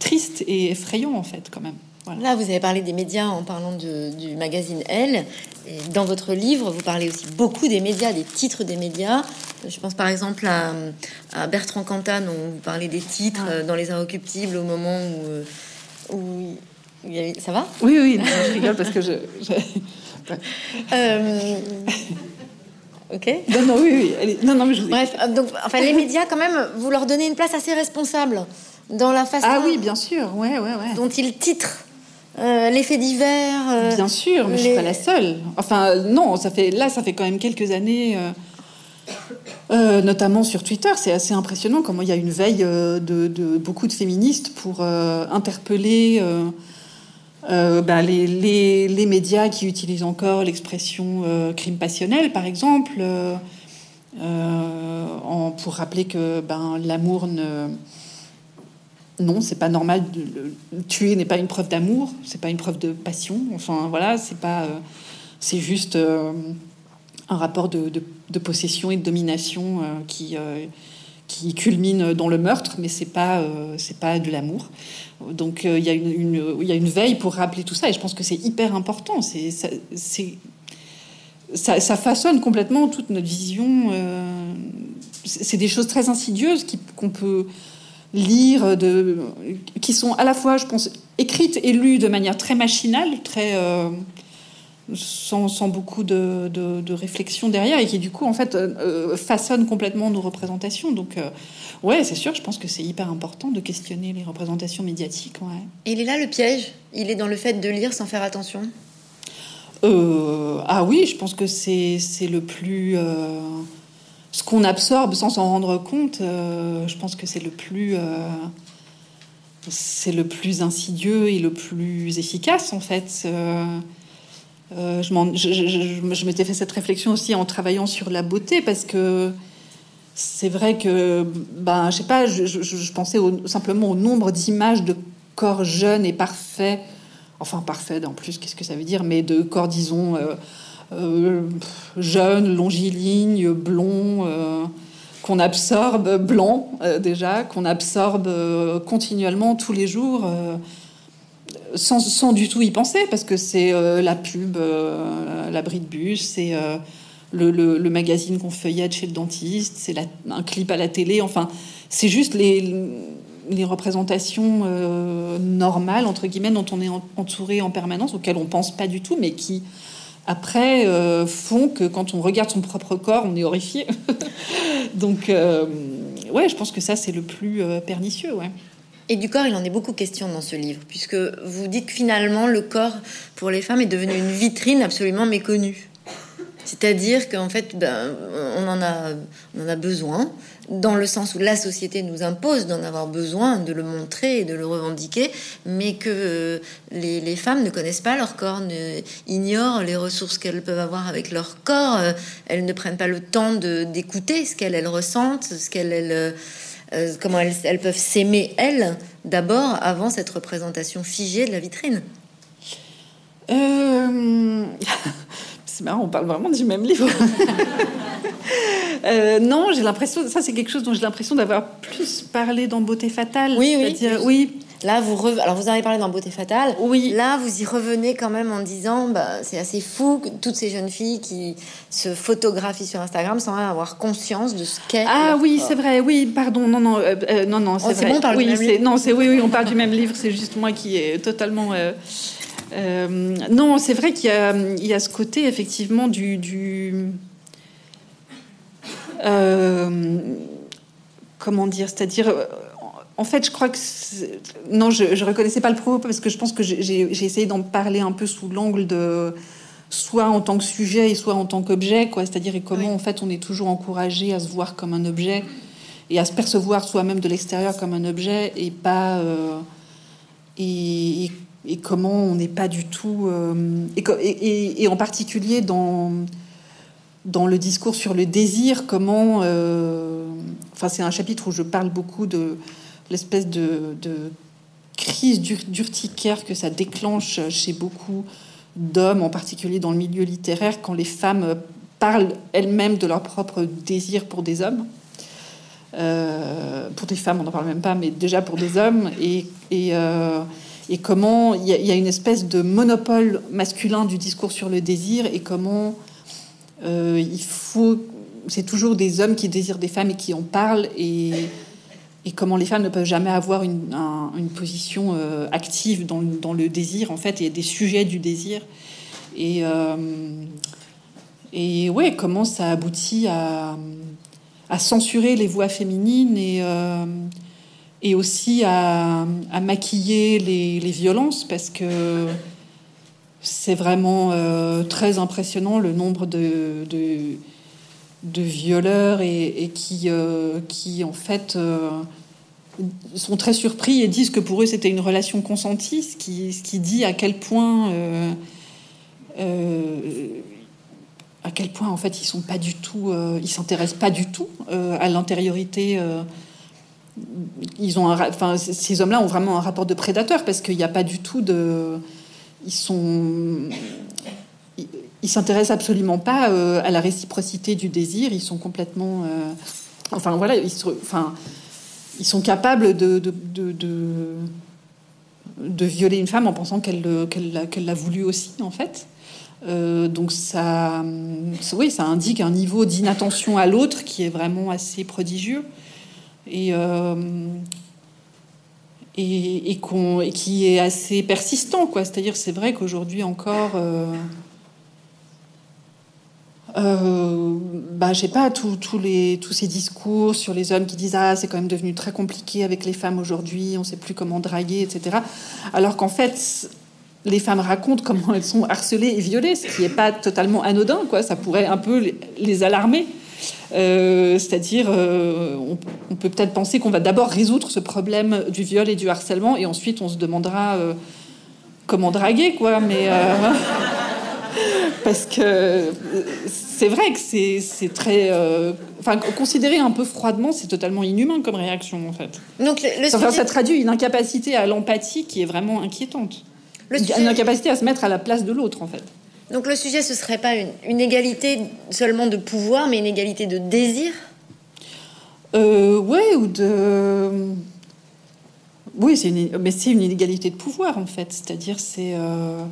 triste et effrayant en fait quand même. Là, vous avez parlé des médias en parlant du magazine Elle. Et dans votre livre, vous parlez aussi beaucoup des médias, des titres des médias. Je pense par exemple à, Bertrand Cantat, dont vous parlez des titres ah. dans Les Inrecuptibles au moment où, où ça va? Oui, oui, je rigole parce que je. Euh, ok. Non, non, oui, oui. Non, non, mais je... Bref, donc, enfin, les médias, quand même, vous leur donnez une place assez responsable dans la façon ah oui, bien sûr, ouais, ouais, ouais. dont il titre euh, l'effet divers. Euh, bien sûr, mais je suis pas la seule. Enfin, non, ça fait là, ça fait quand même quelques années. Euh, notamment sur Twitter, c'est assez impressionnant comment il y a une veille de, beaucoup de féministes pour interpeller ben, les, les, médias qui utilisent encore l'expression crime passionnel, par exemple, en, pour rappeler que ben, l'amour ne non, c'est pas normal. De, tuer n'est pas une preuve d'amour, c'est pas une preuve de passion. Enfin, voilà, c'est pas, euh, c'est juste euh, un rapport de, possession et de domination euh, qui culmine dans le meurtre, mais c'est pas c'est pas de l'amour. Donc il y a une, il y a une veille pour rappeler tout ça, et je pense que c'est hyper important. C'est ça, ça, façonne complètement toute notre vision. c'est des choses très insidieuses qu'on peut lire, de, qui sont à la fois, je pense, écrites et lues de manière très machinale, très sans, sans, beaucoup de, de, réflexion derrière, et qui du coup en fait façonnent complètement nos représentations. Donc ouais, c'est sûr, je pense que c'est hyper important de questionner les représentations médiatiques. Ouais. Et il est là le piège? Il est dans le fait de lire sans faire attention? Euh, Ah oui, je pense que c'est le plus... Euh, ce qu'on absorbe sans s'en rendre compte, euh, je pense que c'est le plus... c'est le plus insidieux et le plus efficace en fait. je, je, je m'étais fait cette réflexion aussi en travaillant sur la beauté parce que c'est vrai que, ben, je sais pas, je, pensais simplement au nombre d'images de corps jeunes et parfaits, enfin parfaits en plus, qu'est-ce que ça veut dire, mais de corps, disons, euh, euh, jeunes, longilignes, blonds, euh, qu'on absorbe, blancs déjà, qu'on absorbe continuellement tous les jours. Sans, du tout y penser, parce que c'est la pub, l'abri de bus, c'est le, magazine qu'on feuillette chez le dentiste, c'est un clip à la télé, enfin, c'est juste les, représentations euh, normales, entre guillemets, dont on est entouré en permanence, auxquelles on pense pas du tout, mais qui, après, euh, font que quand on regarde son propre corps, on est horrifié. Donc, euh, ouais, je pense que ça, c'est le plus pernicieux, ouais. Et du corps, il en est beaucoup question dans ce livre, puisque vous dites que finalement, le corps pour les femmes est devenu une vitrine absolument méconnue. C'est-à-dire qu'en fait, ben, on, en a, besoin, dans le sens où la société nous impose d'en avoir besoin, de le montrer et de le revendiquer, mais que euh, les, femmes ne connaissent pas leur corps, ne, ignorent les ressources qu'elles peuvent avoir avec leur corps, euh, elles ne prennent pas le temps d'écouter ce qu'elles ressentent, ce qu'elles... Euh, comment elles peuvent s'aimer elles d'abord avant cette représentation figée de la vitrine. C'est marrant, on parle vraiment du même livre. Euh, non, j'ai l'impression, ça c'est quelque chose dont j'ai l'impression d'avoir plus parlé dans Beauté Fatale. Oui, oui. oui. Là, vous alors vous avez parlé dans Beauté Fatale. Oui. Là, vous y revenez quand même en disant, bah, c'est assez fou que toutes ces jeunes filles qui se photographient sur Instagram sans avoir conscience de ce qu'est. Ah oui, c'est vrai. Oui, pardon. Non, non, euh, euh, non, non, c'est oh, vrai. Bon, on parle oui, du même livre. non, c'est oui, oui, on parle du même livre. C'est juste moi qui est totalement. Euh, non, c'est vrai qu'il y, a ce côté effectivement du, euh, comment dire, c'est-à-dire en fait, je crois que non, je, je reconnaissais pas le propos parce que je pense que j'ai essayé d'en parler un peu sous l'angle de soit en tant que sujet et soit en tant qu'objet, quoi. C'est-à-dire et comment en fait on est toujours encouragé à se voir comme un objet et à se percevoir soi-même de l'extérieur comme un objet et pas euh, et, et comment on n'est pas du tout... Euh, et, et, en particulier dans, dans le discours sur le désir, comment... Euh, enfin, c'est un chapitre où je parle beaucoup de l'espèce de, de crise d'urticaire que ça déclenche chez beaucoup d'hommes, en particulier dans le milieu littéraire, quand les femmes parlent elles-mêmes de leur propre désir pour des hommes. Euh, pour des femmes, on n'en parle même pas, mais déjà pour des hommes. Et, et, et comment il y, a une espèce de monopole masculin du discours sur le désir et comment euh, il faut c'est toujours des hommes qui désirent des femmes et qui en parlent et, et comment les femmes ne peuvent jamais avoir une, une position euh, active dans, dans, le désir en fait et des sujets du désir. Et euh, et ouais comment ça aboutit à, à censurer les voix féminines et et aussi à, maquiller les, violences parce que c'est vraiment euh, très impressionnant le nombre de, violeurs et, qui, euh, qui en fait euh, sont très surpris et disent que pour eux c'était une relation consentie, ce qui, ce qui dit à quel point à quel point en fait ils sont pas du tout, ils s'intéressent pas du tout à l'intériorité ils ont enfin, ces hommes-là ont vraiment un rapport de prédateur parce qu'il n'y a pas du tout de. Ils sont. Ils s'intéressent absolument pas euh, à la réciprocité du désir. Ils sont complètement. Euh, enfin voilà, ils, enfin, ils sont capables de, de, de, violer une femme en pensant qu'elle qu'elle l'a voulu aussi en fait. Euh, donc ça, oui, ça indique un niveau d'inattention à l'autre qui est vraiment assez prodigieux. Et, euh, et, qui est assez persistant. C'est-à-dire, c'est vrai qu'aujourd'hui encore, euh, euh, bah, j'ai pas tous ces discours sur les hommes qui disent ah c'est quand même devenu très compliqué avec les femmes aujourd'hui, on sait plus comment draguer, etc. Alors qu'en fait, les femmes racontent comment elles sont harcelées et violées, ce qui n'est pas totalement anodin, quoi. Ça pourrait un peu les, alarmer. Euh, c'est-à-dire, euh, on, peut peut-être penser qu'on va d'abord résoudre ce problème du viol et du harcèlement, et ensuite on se demandera euh, comment draguer, quoi. Mais parce que c'est vrai que c'est très, enfin, considéré un peu froidement, c'est totalement inhumain comme réaction, en fait. Donc, ça traduit une incapacité à l'empathie qui est vraiment inquiétante. Une incapacité à se mettre à la place de l'autre, en fait. Donc le sujet, ce serait pas une, égalité seulement de pouvoir, mais une égalité de désir euh, ou de... Oui, c'est une... mais c'est une inégalité de pouvoir, en fait. C'est-à-dire, c'est... Euh,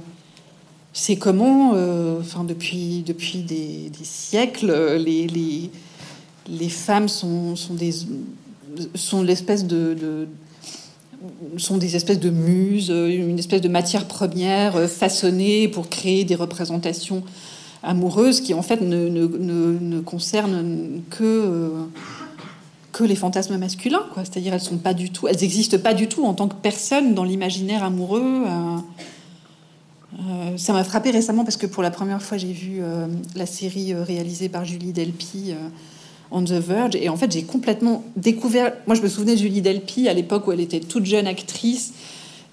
c'est comment, euh, enfin, depuis, depuis des, siècles, les, femmes sont, des, sont l'espèce de sont des espèces de muses, une espèce de matière première euh, façonnée pour créer des représentations amoureuses qui en fait ne, ne, concernent que, euh, que les fantasmes masculins. Quoi. C'est-à-dire elles sont pas du tout, elles n'existent pas du tout en tant que personne dans l'imaginaire amoureux. Euh, ça m'a frappé récemment parce que pour la première fois j'ai vu la série réalisée par Julie Delpy on the Verge. Et en fait, j'ai complètement découvert. Moi, je me souvenais de Julie Delpy à l'époque où elle était toute jeune actrice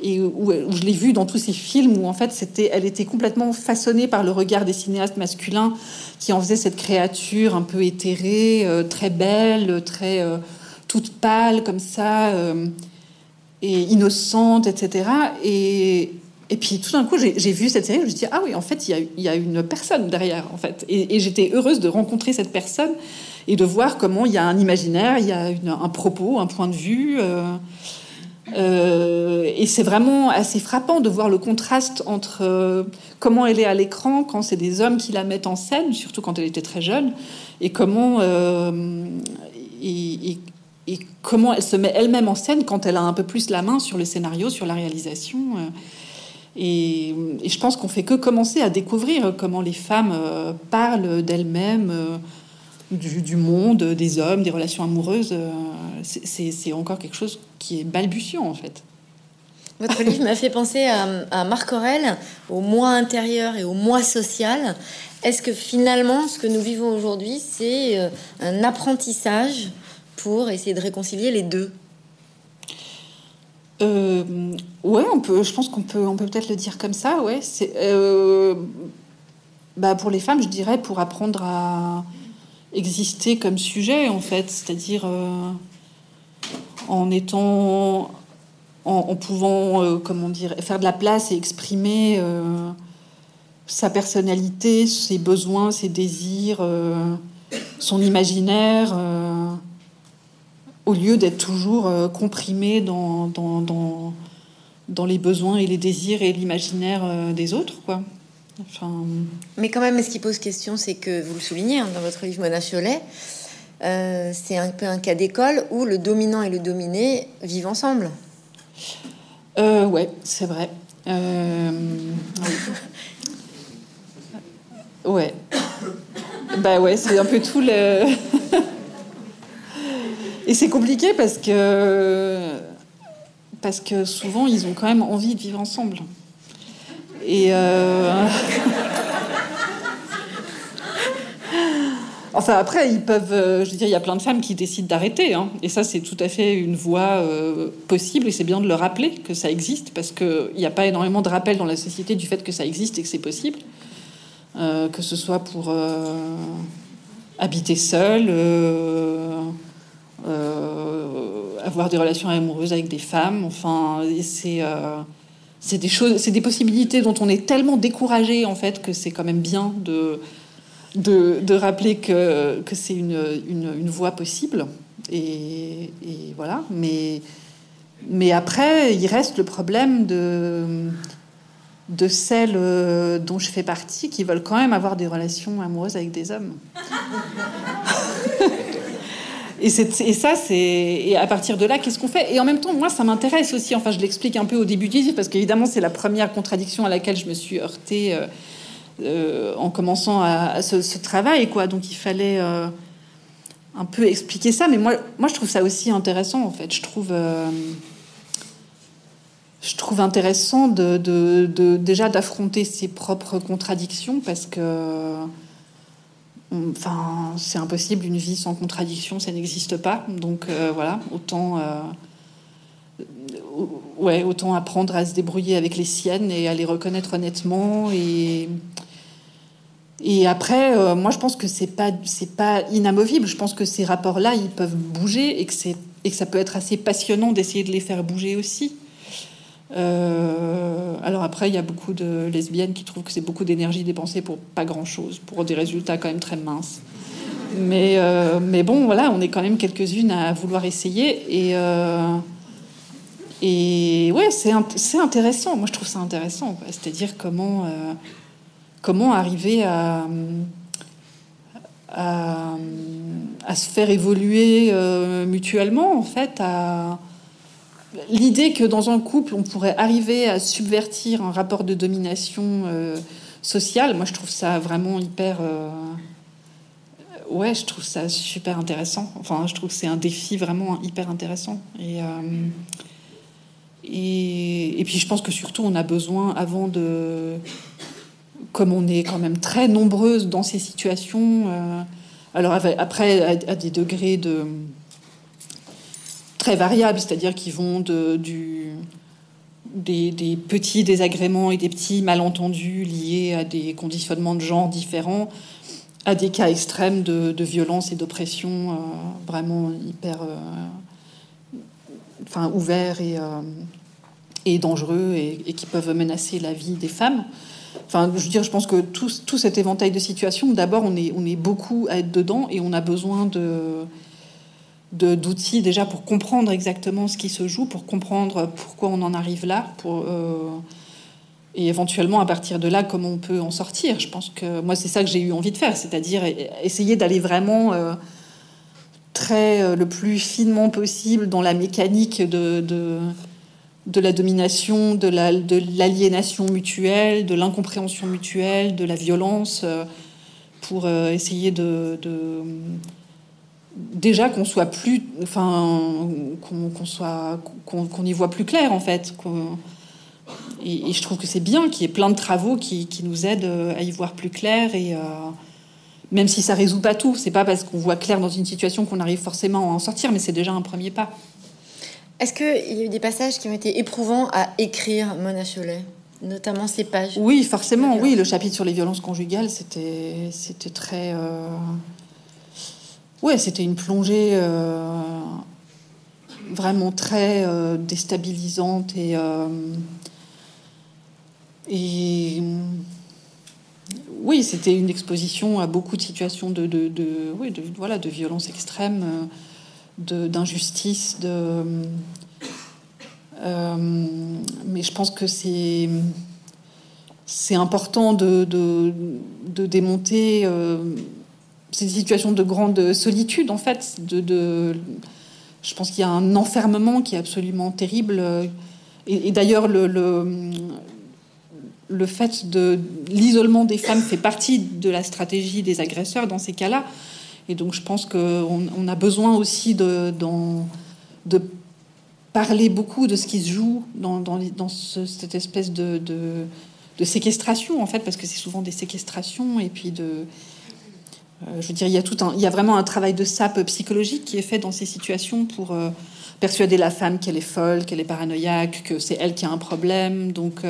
et où, je l'ai vue dans tous ces films où en fait, c'était, elle était complètement façonnée par le regard des cinéastes masculins qui en faisaient cette créature un peu éthérée, euh, très belle, très euh, toute pâle comme ça, euh, et innocente, etc. Et, et puis tout d'un coup, j'ai vu cette série, je me suis dit, ah oui, en fait, il y, a, une personne derrière, en fait. Et j'étais heureuse de rencontrer cette personne et de voir comment il y a un imaginaire, il y a un propos, un point de vue. Euh, euh, et c'est vraiment assez frappant de voir le contraste entre euh, comment elle est à l'écran quand c'est des hommes qui la mettent en scène, surtout quand elle était très jeune, et comment, elle se met elle-même en scène quand elle a un peu plus la main sur le scénario, sur la réalisation. Et, et, je pense qu'on fait que commencer à découvrir comment les femmes parlent d'elles-mêmes du, monde, des hommes, des relations amoureuses, euh, c'est encore quelque chose qui est balbutiant en fait. Votre livre m'a fait penser à, Marc Aurel, au moi intérieur et au moi social. Est-ce que finalement, ce que nous vivons aujourd'hui, c'est euh, un apprentissage pour essayer de réconcilier les deux? Euh, ouais, on peut. Je pense qu'on peut, on peut peut-être le dire comme ça. Ouais, c'est bah pour les femmes, je dirais pour apprendre à exister comme sujet, en fait, c'est-à-dire euh, en étant, en, pouvant, euh, comment dire, faire de la place et exprimer euh, sa personnalité, ses besoins, ses désirs, son imaginaire, au lieu d'être toujours comprimé dans, dans, les besoins et les désirs et l'imaginaire des autres, quoi. Mais quand même, ce qui pose question, c'est que vous le soulignez hein, dans votre livre Mona Cholet, euh, c'est un peu un cas d'école où le dominant et le dominé vivent ensemble. Euh, ouais, c'est vrai. Euh, ouais. Bah ouais, c'est un peu tout le. et c'est compliqué parce que parce que souvent ils ont quand même envie de vivre ensemble. Et euh, enfin après, ils peuvent. Euh, je veux dire, il y a plein de femmes qui décident d'arrêter, hein. et ça c'est tout à fait une voie euh, possible. Et c'est bien de le rappeler que ça existe parce qu'il n'y a pas énormément de rappels dans la société du fait que ça existe et que c'est possible, que ce soit pour habiter seul. avoir des relations amoureuses avec des femmes, enfin, c'est c'est des choses, c'est des possibilités dont on est tellement découragé en fait que c'est quand même bien de, de, rappeler que, que c'est une, une, voie possible. Et, voilà. Mais, mais après, il reste le problème de, de celles euh, dont je fais partie qui veulent quand même avoir des relations amoureuses avec des hommes. et, ça, c'est. Et à partir de là, qu'est-ce qu'on fait? Et en même temps, moi, ça m'intéresse aussi. Enfin, je l'explique un peu au début du livre, parce qu'évidemment, c'est la première contradiction à laquelle je me suis heurtée euh, euh, en commençant à, ce, travail, quoi. Donc, il fallait euh, un peu expliquer ça. Mais moi, moi, je trouve ça aussi intéressant, en fait. Je trouve. je trouve intéressant de déjà d'affronter ses propres contradictions parce que Enfin, c'est impossible, une vie sans contradiction, ça n'existe pas. Donc euh, voilà, autant, euh, ouais, autant apprendre à se débrouiller avec les siennes et à les reconnaître honnêtement. Et, après, euh, moi je pense que c'est pas, c'est pas inamovible. Je pense que ces rapports-là, ils peuvent bouger et que, c'est, et que ça peut être assez passionnant d'essayer de les faire bouger aussi. Euh, alors après, il y a beaucoup de lesbiennes qui trouvent que c'est beaucoup d'énergie dépensée pour pas grand-chose, pour des résultats quand même très minces. Mais, euh, mais bon, voilà, on est quand même quelques-unes à vouloir essayer. Et, euh, et ouais, c'est intéressant. Moi, je trouve ça intéressant. C'est-à-dire comment, comment arriver à, à, à, se faire évoluer mutuellement, en fait, à l'idée que dans un couple, on pourrait arriver à subvertir un rapport de domination euh, sociale, moi je trouve ça vraiment hyper... Euh, ouais, je trouve ça super intéressant. Enfin, je trouve que c'est un défi vraiment hyper intéressant. Euh, et, et, puis je pense que surtout on a besoin, avant de... Comme on est quand même très nombreuses dans ces situations, alors après, à des degrés de très variables, c'est-à-dire qui vont de, du, des, petits désagréments et des petits malentendus liés à des conditionnements de genre différents, à des cas extrêmes de, violence et d'oppression euh, vraiment hyper euh, enfin, ouverts et, euh, et dangereux et, qui peuvent menacer la vie des femmes. Enfin, je veux dire, je pense que tout, tout cet éventail de situations, d'abord, on est, on est beaucoup à être dedans et on a besoin de d'outils déjà pour comprendre exactement ce qui se joue, pour comprendre pourquoi on en arrive là, euh, et éventuellement à partir de là comment on peut en sortir. Je pense que moi c'est ça que j'ai eu envie de faire, c'est-à-dire essayer d'aller vraiment euh, très euh, le plus finement possible dans la mécanique de, de, de la domination, de l'aliénation mutuelle, de l'incompréhension mutuelle, de la violence, pour essayer de déjà qu'on soit plus, enfin, qu'on soit, qu'on y voit plus clair en fait. Et, je trouve que c'est bien qu'il y ait plein de travaux qui, nous aident à y voir plus clair et euh, même si ça résout pas tout, c'est pas parce qu'on voit clair dans une situation qu'on arrive forcément à en sortir, mais c'est déjà un premier pas. Est-ce qu'il y a eu des passages qui ont été éprouvants à écrire, Mona Cholet Notamment ces pages? Oui, forcément, oui. Le chapitre sur les violences conjugales, c'était, c'était très. Euh, Ouais, c'était une plongée euh, vraiment très euh, déstabilisante et, euh, et oui, c'était une exposition à beaucoup de situations de, de, de, oui, de voilà, de violence extrême, d'injustice, de, mais je pense que c'est c'est important de, de démonter c'est une situation de grande solitude, en fait. De, je pense qu'il y a un enfermement qui est absolument terrible. Et, d'ailleurs, le, le, fait de l'isolement des femmes fait partie de la stratégie des agresseurs dans ces cas-là. Et donc, je pense qu'on on a besoin aussi de, de parler beaucoup de ce qui se joue dans, dans, cette espèce de, de, de, séquestration, en fait, parce que c'est souvent des séquestrations et puis de je veux dire, il y, a vraiment un travail de sape psychologique qui est fait dans ces situations pour euh, persuader la femme qu'elle est folle, qu'elle est paranoïaque, que c'est elle qui a un problème. Donc,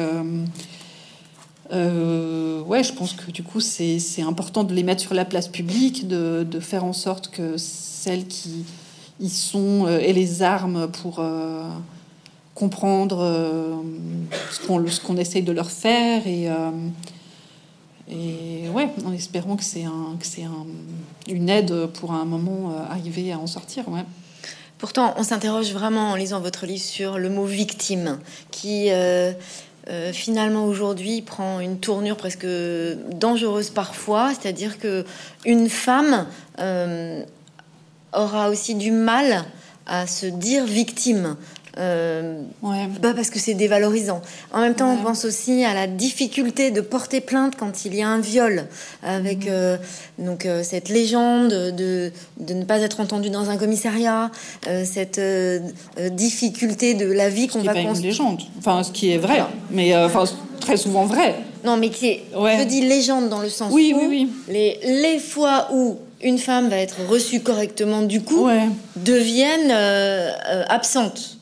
euh, ouais, je pense que du coup, c'est important de les mettre sur la place publique, de, faire en sorte que celles qui y sont aient les armes pour comprendre ce qu'on essaye de leur faire et et ouais, en espérant que c'est un, un, une aide pour un moment euh, arriver à en sortir. Ouais. Pourtant, on s'interroge vraiment en lisant votre livre sur le mot victime, qui euh, euh, finalement aujourd'hui prend une tournure presque dangereuse parfois, c'est-à-dire que une femme aura aussi du mal à se dire victime. Euh, Ouais. bah parce que c'est dévalorisant. En même temps, Ouais. on pense aussi à la difficulté de porter plainte quand il y a un viol, avec Mhm. euh, donc euh, cette légende de, de ne pas être entendu dans un commissariat, cette difficulté de la vie qu'on va pas une construire. légende. Enfin, ce qui est vrai, mais enfin, très souvent vrai. Non, mais qui est, Ouais. je dis légende dans le sens Oui, où oui, oui. Les, les fois où une femme va être reçue correctement du coup deviennent absentes.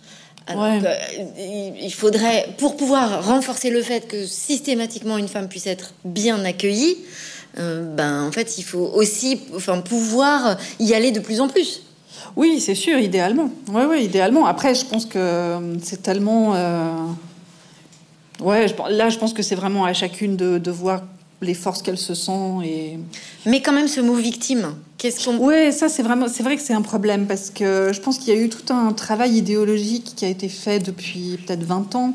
Alors Ouais. que, euh, il- faudrait, pour pouvoir renforcer le fait que systématiquement une femme puisse être bien accueillie, euh, ben en fait il faut aussi, enfin pouvoir y aller de plus en plus. Oui, c'est sûr, idéalement. Oui, oui, idéalement. Après, je pense que euh, c'est tellement. euh, Ouais, je, là, je pense que c'est vraiment à chacune de, de voir les forces qu'elle se sent et. Mais quand même ce mot victime, qu'est-ce qu'on Ouais, ça c'est vraiment, c'est vrai que c'est un problème parce que je pense qu'il y a eu tout un travail idéologique qui a été fait depuis peut-être 20 ans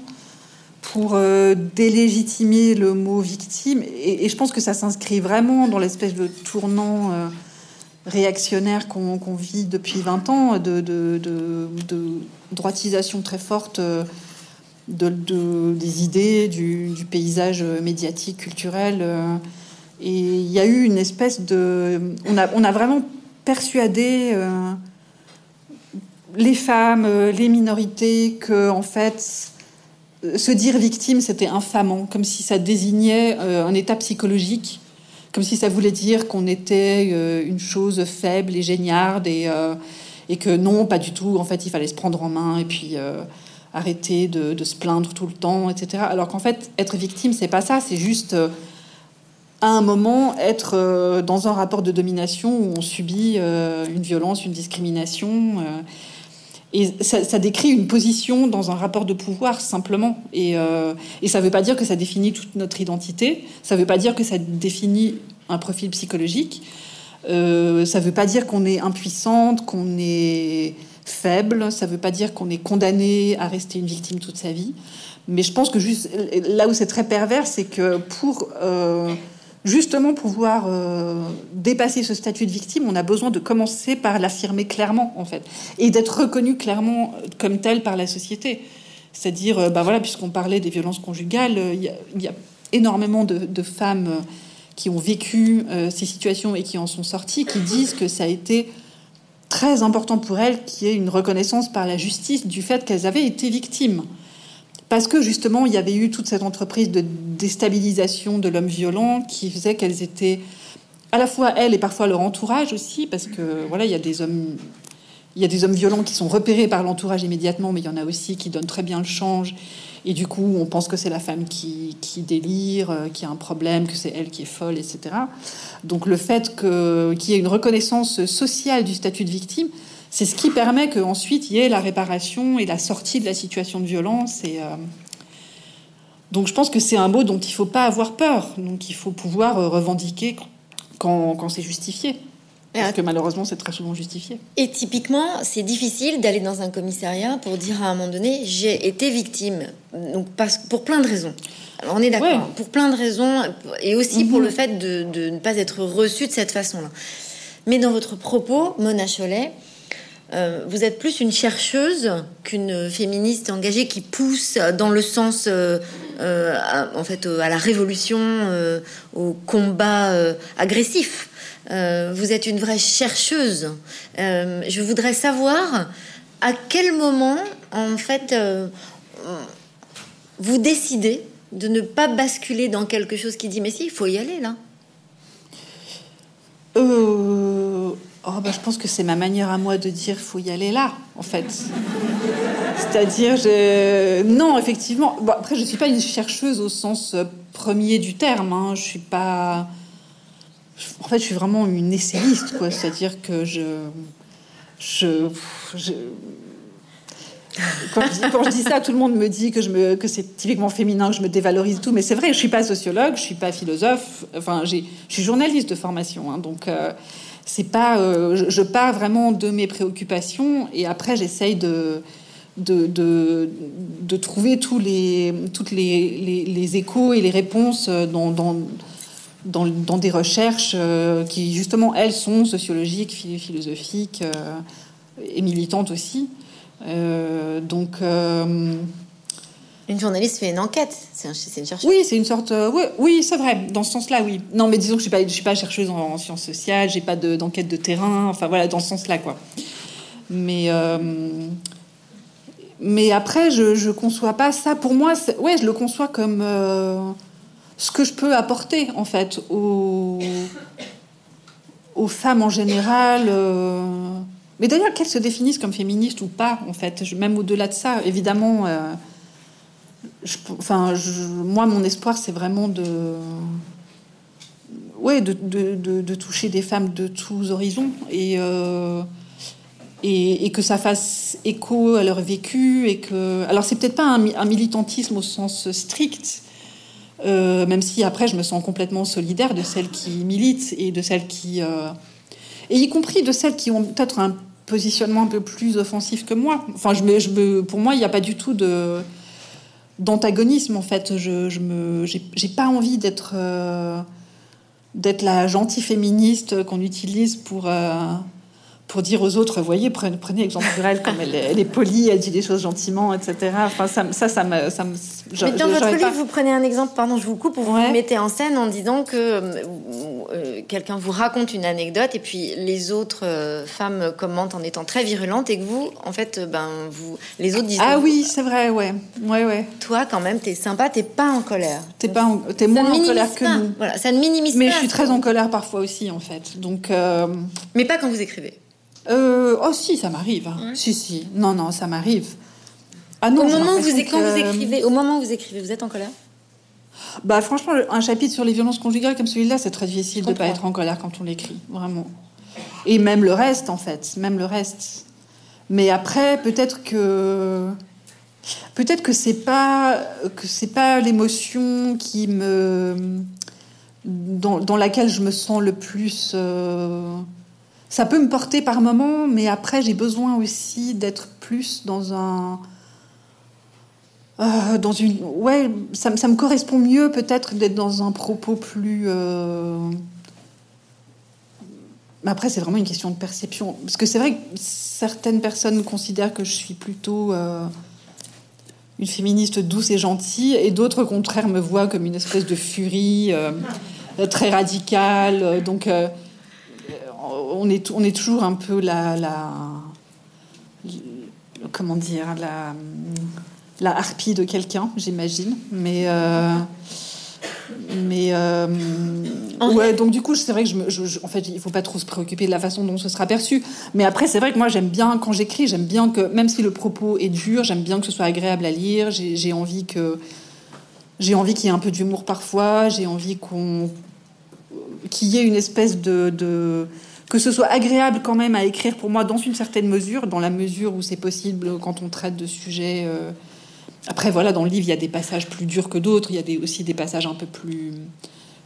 pour euh, délégitimer le mot victime et, et je pense que ça s'inscrit vraiment dans l'espèce de tournant euh, réactionnaire qu'on vit depuis 20 ans de, de, de- de droitisation très forte. euh, de, de- des idées, du, paysage médiatique, culturel. euh, et il y a eu une espèce de... On a, on a vraiment persuadé euh, les femmes, euh, les minorités, que en fait, se dire victime, c'était infamant, comme si ça désignait un état psychologique, comme si ça voulait dire qu'on était une chose faible et géniarde, et, et que non, pas du tout, en fait, il fallait se prendre en main, et puis... arrêter de, se plaindre tout le temps, etc. Alors qu'en fait, être victime, c'est pas ça, c'est juste euh, à un moment être euh, dans un rapport de domination où on subit euh, une violence, une discrimination. et ça, décrit une position dans un rapport de pouvoir simplement. Et, ça ne veut pas dire que ça définit toute notre identité. Ça ne veut pas dire que ça définit un profil psychologique. Ça ne veut pas dire qu'on est impuissante, qu'on est faible. Ça ne veut pas dire qu'on est condamné à rester une victime toute sa vie. Mais je pense que juste là où c'est très pervers, c'est que pour euh, justement pouvoir euh, dépasser ce statut de victime, on a besoin de commencer par l'affirmer clairement, en fait, et d'être reconnu clairement comme tel par la société. C'est-à-dire, euh, bah voilà, puisqu'on parlait des violences conjugales, euh, il y, a- énormément de, femmes euh, qui ont vécu euh, ces situations et qui en sont sorties, qui disent que ça a été très important pour elles qu'il y ait une reconnaissance par la justice du fait qu'elles avaient été victimes. Parce que justement, il y avait eu toute cette entreprise de déstabilisation de l'homme violent qui faisait qu'elles étaient à la fois elles et parfois leur entourage aussi, parce que voilà, il y a des hommes, il y a des hommes violents qui sont repérés par l'entourage immédiatement, mais il y en a aussi qui donnent très bien le change. Et du coup, on pense que c'est la femme qui, délire, euh, qui a un problème, que c'est elle qui est folle, etc. Donc le fait qu'il y ait une reconnaissance sociale du statut de victime, c'est ce qui permet qu'ensuite il y ait la réparation et la sortie de la situation de violence. Et, euh, Donc je pense que c'est un mot dont il ne faut pas avoir peur. Donc il faut pouvoir euh, revendiquer quand, quand c'est justifié. Parce que malheureusement, c'est très souvent justifié. Et typiquement, c'est difficile d'aller dans un commissariat pour dire à un moment donné j'ai été victime. Donc parce, pour plein de raisons. Alors, on est d'accord. Ouais. Pour plein de raisons et aussi pour Mhm. le fait de, de ne pas être reçu de cette façon-là. Mais dans votre propos, Mona Cholet, euh, vous êtes plus une chercheuse qu'une féministe engagée qui pousse dans le sens, euh, euh, à, en fait, à la révolution, au combat agressif. Euh, vous êtes une vraie chercheuse. Euh, je voudrais savoir à quel moment, en fait, euh, vous décidez de ne pas basculer dans quelque chose qui dit mais si, il faut y aller là. Oh, bah, je pense que c'est ma manière à moi de dire faut y aller là, en fait. C'est-à-dire, je... non, effectivement. Bon, après, je suis pas une chercheuse au sens premier du terme. Hein. Je suis pas. En fait, je suis vraiment une essayiste, quoi. C'est-à-dire que je. Je. Quand, je dis, ça, tout le monde me dit que, que c'est typiquement féminin, que je me dévalorise tout. Mais c'est vrai, je suis pas sociologue, je suis pas philosophe. Enfin, je suis journaliste de formation, hein, donc euh, c'est pas. euh, je, je pars vraiment de mes préoccupations et après j'essaye de de, de, trouver tous les toutes les, les, échos et les réponses dans, dans dans, dans des recherches euh, qui, justement, elles sont sociologiques, philosophiques et militantes aussi. donc. Une journaliste fait une enquête, c'est une chercheuse. Oui, c'est une sorte. oui, oui c'est vrai, dans ce sens-là, oui. Non, mais disons que je ne suis, suis, pas chercheuse en, sciences sociales, j'ai pas d'enquête de, terrain, enfin voilà, dans ce sens-là, quoi. Mais mais après, je ne conçois pas ça. Pour moi, ouais, je le conçois comme euh, ce que je peux apporter, en fait, aux, femmes en général. Euh. Mais d'ailleurs, qu'elles se définissent comme féministes ou pas, en fait. Même au-delà de ça, évidemment. Euh, enfin, moi, mon espoir, c'est vraiment de. Ouais, de, toucher des femmes de tous horizons. Et et, que ça fasse écho à leur vécu et que alors c'est peut-être pas un, militantisme au sens strict euh, même si après je me sens complètement solidaire de celles qui militent et de celles qui euh, et y compris de celles qui ont peut-être un positionnement un peu plus offensif que moi. Enfin pour moi il n'y a pas du tout d'antagonisme en fait. Je, je me j'ai pas envie euh, d'être la gentille féministe qu'on utilise pour pour dire aux autres, voyez, prenez, prenez exemple sur elle, comme elle, est polie, elle dit des choses gentiment, etc. Enfin, ça, ça, ça me... Ça me Mais dans votre livre, vous prenez un exemple, pardon, je vous coupe, où vous vous mettez en scène en disant que euh, euh, quelqu'un vous raconte une anecdote et puis les autres euh, femmes commentent en étant très virulentes et que vous, en fait, ben, vous, les autres disent... Ah oui, c'est vrai, ouais. ouais, ouais. Toi, quand même, t'es sympa, t'es pas en colère. T'es pas es moins en colère que nous. Voilà, ça ne minimise Mais pas. Mais je suis très en colère parfois aussi, en fait. Donc... Mais pas quand vous écrivez euh, oh si, ça m'arrive. Hein. Si, si. Non, non, ça m'arrive. Ah non, au moment où vous, quand vous écrivez, au moment où vous écrivez, vous êtes en colère? Bah franchement, un chapitre sur les violences conjugales comme celui-là, c'est très difficile de ne pas être en colère quand on l'écrit, vraiment. Et même le reste, en fait, même le reste. Mais après, peut-être que peut-être que c'est pas que c'est pas l'émotion qui me dans, dans, laquelle je me sens le plus euh, ça peut me porter par moments, mais après j'ai besoin aussi d'être plus dans un euh, dans une ouais ça, ça, me correspond mieux peut-être d'être dans un propos plus euh... mais après c'est vraiment une question de perception. Parce que c'est vrai que certaines personnes considèrent que je suis plutôt euh, une féministe douce et gentille et d'autres au contraire me voient comme une espèce de furie très radicale donc on est, on toujours un peu la, la comment dire, la, harpie de quelqu'un, j'imagine. Mais, euh, mais euh, ouais, donc du coup, c'est vrai que je, en fait, il faut pas trop se préoccuper de la façon dont ce sera perçu. Mais après, c'est vrai que moi, j'aime bien quand j'écris, j'aime bien que même si le propos est dur, j'aime bien que ce soit agréable à lire. J'ai envie que j'ai envie qu'il y ait un peu d'humour parfois. J'ai envie qu'on qu'il y ait une espèce de que ce soit agréable quand même à écrire pour moi dans une certaine mesure, dans la mesure où c'est possible quand on traite de sujets. Euh, après, voilà, dans le livre, il y a des passages plus durs que d'autres, il y a aussi des passages un peu plus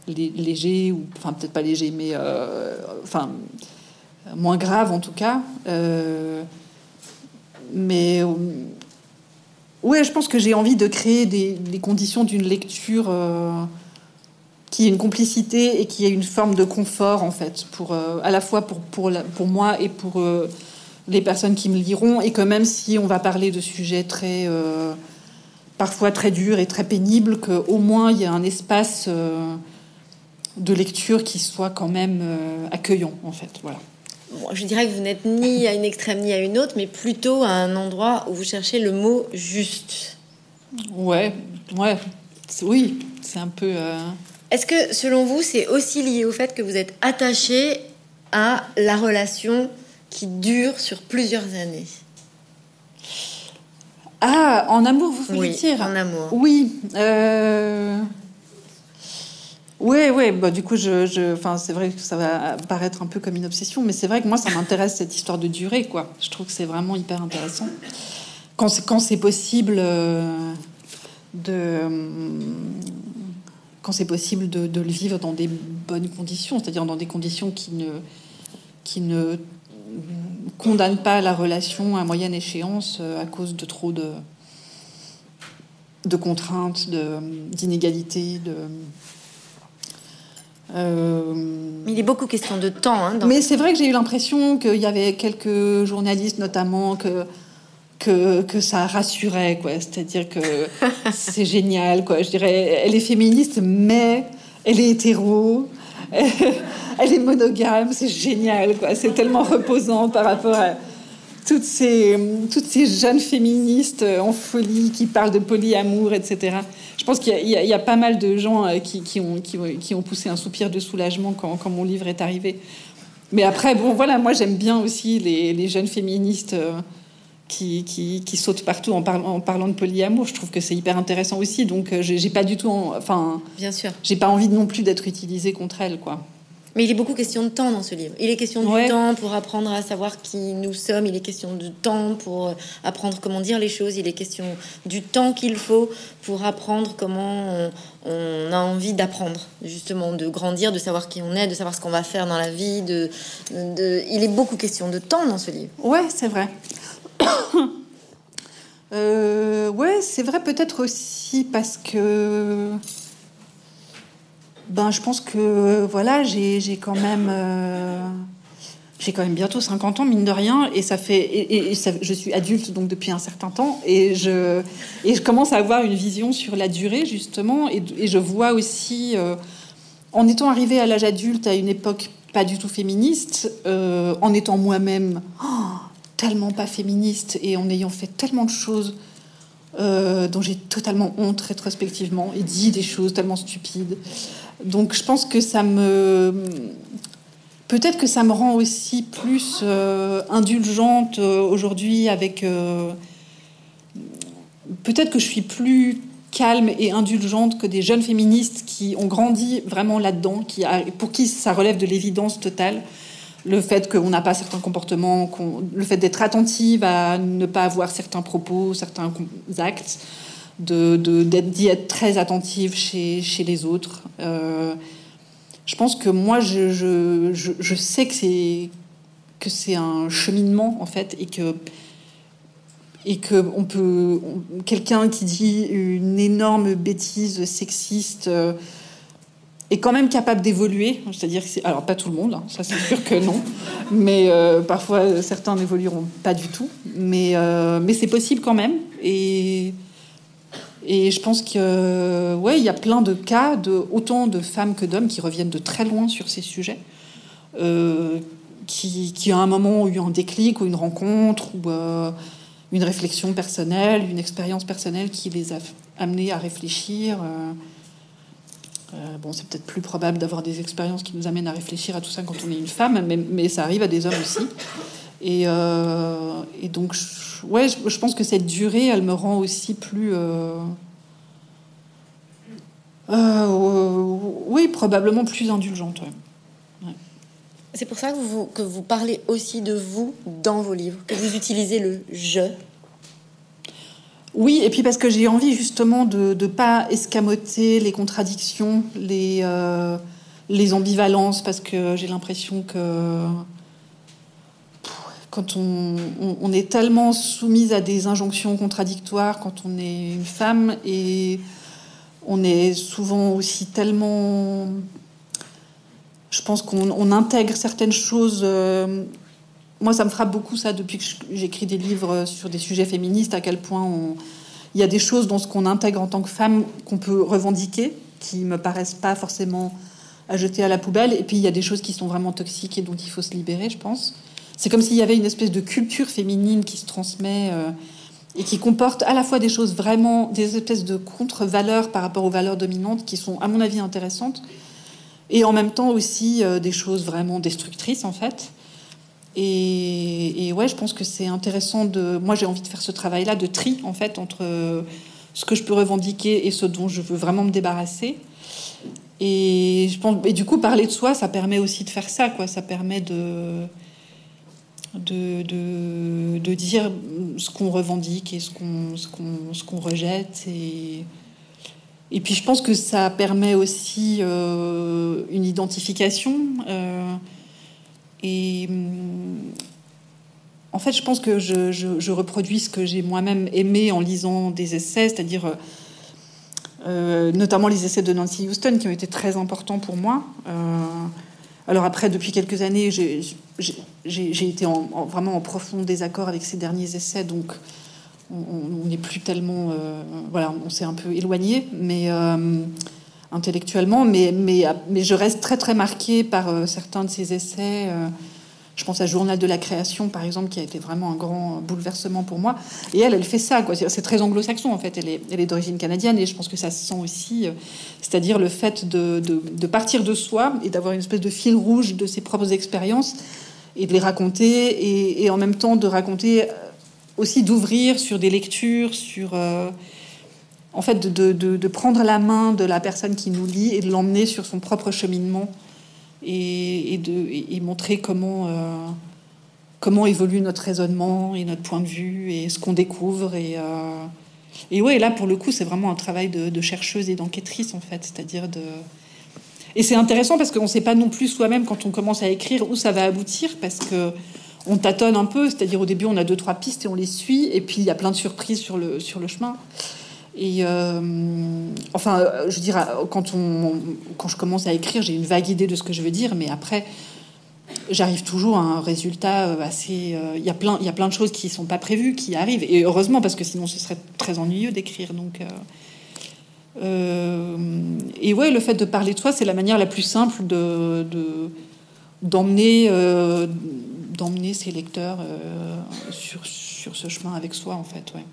légers, ou enfin peut-être pas légers, mais euh, enfin moins graves en tout cas. Euh, mais ouais, je pense que j'ai envie de créer des conditions d'une lecture qui ait une complicité et qui ait une forme de confort en fait, pour, euh, à la fois pour, pour, pour moi et pour euh, les personnes qui me liront, et que même si on va parler de sujets très euh, parfois très durs et très pénibles, qu'au moins il y a un espace de lecture qui soit quand même accueillant en fait. Voilà. je dirais que vous n'êtes ni à une extrême ni à une autre, mais plutôt à un endroit où vous cherchez le mot juste. Ouais, ouais, oui, c'est un peu. Est-ce que, selon vous, c'est aussi lié au fait que vous êtes attaché à la relation qui dure sur plusieurs années? Ah, en amour, vous voulez oui, dire? En amour. Oui. Euh... Oui, oui, bah, du coup, je, je, c'est vrai que ça va paraître un peu comme une obsession, mais c'est vrai que moi, ça m'intéresse cette histoire de durée, quoi. Je trouve que c'est vraiment hyper intéressant. Quand c'est possible euh, de quand c'est possible de, le vivre dans des bonnes conditions, c'est-à-dire dans des conditions qui ne, qui ne condamnent pas la relation à moyenne échéance euh, à cause de trop de, de contraintes, d'inégalités, de, Mais il est beaucoup question de temps. Hein, Mais c'est vrai que j'ai eu l'impression qu'il y avait quelques journalistes, notamment, que que, que, ça rassurait, quoi. C'est-à-dire que c'est génial, quoi. Je dirais, elle est féministe, mais elle est hétéro, elle est monogame, c'est génial, quoi. C'est tellement reposant par rapport à toutes ces, toutes ces jeunes féministes en folie qui parlent de polyamour, etc. Je pense qu'il y, y, a pas mal de gens euh, qui, qui, ont, qui, qui, ont poussé un soupir de soulagement quand, quand, mon livre est arrivé. Mais après, bon, voilà, moi j'aime bien aussi les, les jeunes féministes. Qui, qui, qui sautent partout en, parlant, en parlant de polyamour. Je trouve que c'est hyper intéressant aussi. Donc, euh, j'ai pas du tout, enfin, bien sûr, j'ai pas envie non plus d'être utilisée contre elle, quoi. Mais il est beaucoup question de temps dans ce livre. Il est question du temps pour apprendre à savoir qui nous sommes. Il est question de temps pour apprendre comment dire les choses. Il est question du temps qu'il faut pour apprendre comment on, a envie d'apprendre, justement, de grandir, de savoir qui on est, de savoir ce qu'on va faire dans la vie. De, de, Il est beaucoup question de temps dans ce livre. Ouais, c'est vrai. euh, ouais, c'est vrai peut-être aussi parce que ben je pense que voilà, j'ai quand même euh, j'ai quand même bientôt 50 ans mine de rien et ça fait et, je suis adulte donc depuis un certain temps et je et je commence à avoir une vision sur la durée justement et, je vois aussi euh, en étant arrivé à l'âge adulte à une époque pas du tout féministe, euh, en étant moi-même oh, tellement pas féministe et en ayant fait tellement de choses euh, dont j'ai totalement honte rétrospectivement et dit des choses tellement stupides. Donc je pense que ça me... Peut-être que ça me rend aussi plus euh, indulgente euh, aujourd'hui avec... Peut-être que je suis plus calme et indulgente que des jeunes féministes qui ont grandi vraiment là-dedans, qui pour qui ça relève de l'évidence totale le fait qu'on n'a pas certains comportements, le fait d'être attentive à ne pas avoir certains propos, certains actes, de, d'y être très attentive chez, chez les autres. Euh, je pense que moi, je, je, je, sais que c'est, que c'est un cheminement, en fait, et que, et que on peut, quelqu'un qui dit une énorme bêtise sexiste, euh, est quand même capable d'évoluer. C'est-à-dire, alors pas tout le monde, hein, ça c'est sûr que non, mais euh, parfois certains n'évolueront pas du tout. Mais, euh, mais c'est possible quand même. Et, et je pense que ouais, y a plein de cas de autant de femmes que d'hommes qui reviennent de très loin sur ces sujets, euh, qui, qui à un moment ont eu un déclic ou une rencontre ou une réflexion personnelle, une expérience personnelle qui les a amenés à réfléchir. Euh, bon, c'est peut-être plus probable d'avoir des expériences qui nous amènent à réfléchir à tout ça quand on est une femme, mais, ça arrive à des hommes aussi. Et, euh, donc, je, ouais, je, pense que cette durée, elle me rend aussi plus. Euh, oui, probablement plus indulgente. C'est pour ça que vous, que vous parlez aussi de vous dans vos livres, que vous utilisez le je oui, et puis parce que j'ai envie justement de ne pas escamoter les contradictions, les, euh, les ambivalences, parce que j'ai l'impression que quand on, on, est tellement soumise à des injonctions contradictoires quand on est une femme, et on est souvent aussi tellement... Je pense qu'on intègre certaines choses... Euh, moi, ça me frappe beaucoup ça depuis que j'écris des livres sur des sujets féministes, à quel point il y a des choses dans ce qu'on intègre en tant que femme qu'on peut revendiquer, qui me paraissent pas forcément à jeter à la poubelle, et puis il y a des choses qui sont vraiment toxiques et dont il faut se libérer, je pense. C'est comme s'il y avait une espèce de culture féminine qui se transmet euh, et qui comporte à la fois des choses vraiment, des espèces de contre-valeurs par rapport aux valeurs dominantes qui sont, à mon avis, intéressantes, et en même temps aussi euh, des choses vraiment destructrices, en fait. Et, ouais, je pense que c'est intéressant de. Moi, j'ai envie de faire ce travail-là de tri, en fait, entre ce que je peux revendiquer et ce dont je veux vraiment me débarrasser. Et, je pense, et du coup, parler de soi, ça permet aussi de faire ça, quoi. Ça permet de, de, de, dire ce qu'on revendique et ce qu'on ce qu'on rejette. Et, et puis, je pense que ça permet aussi euh, une identification. Euh, et hum, en fait, je pense que je, reproduis ce que j'ai moi-même aimé en lisant des essais, c'est-à-dire notamment les essais de Nancy Houston qui ont été très importants pour moi. alors après, depuis quelques années, j'ai été en, vraiment en profond désaccord avec ces derniers essais, donc on n'est plus tellement, voilà, on s'est un peu éloigné, mais intellectuellement, mais, mais, mais je reste très très marquée par euh, certains de ces essais. Euh, je pense à Journal de la création, par exemple, qui a été vraiment un grand bouleversement pour moi. Et elle, elle fait ça. C'est très anglo-saxon, en fait. Elle est, elle est d'origine canadienne, et je pense que ça se sent aussi. Euh, c'est-à-dire le fait de, de, partir de soi et d'avoir une espèce de fil rouge de ses propres expériences et de les raconter, et en même temps de raconter aussi d'ouvrir sur des lectures, sur en fait, de, prendre la main de la personne qui nous lit et de l'emmener sur son propre cheminement et, de montrer comment, euh, comment évolue notre raisonnement et notre point de vue et ce qu'on découvre. Et, euh, et ouais, là, pour le coup, c'est vraiment un travail de, chercheuse et d'enquêtrice, en fait. C'est-à-dire de. Et c'est intéressant parce qu'on ne sait pas non plus soi-même quand on commence à écrire où ça va aboutir parce que on tâtonne un peu, c'est-à-dire au début on a deux trois pistes et on les suit et puis il y a plein de surprises sur le sur le chemin. Et euh, enfin, je veux dire, quand, on, quand je commence à écrire, j'ai une vague idée de ce que je veux dire, mais après, j'arrive toujours à un résultat euh, assez. Euh, il y a plein, y a plein de choses qui sont pas prévues, qui arrivent, et heureusement parce que sinon ce serait très ennuyeux d'écrire. Donc, et ouais, le fait de parler de soi, c'est la manière la plus simple de d'emmener d'emmener ses lecteurs sur, sur ce chemin avec soi, en fait, ouais.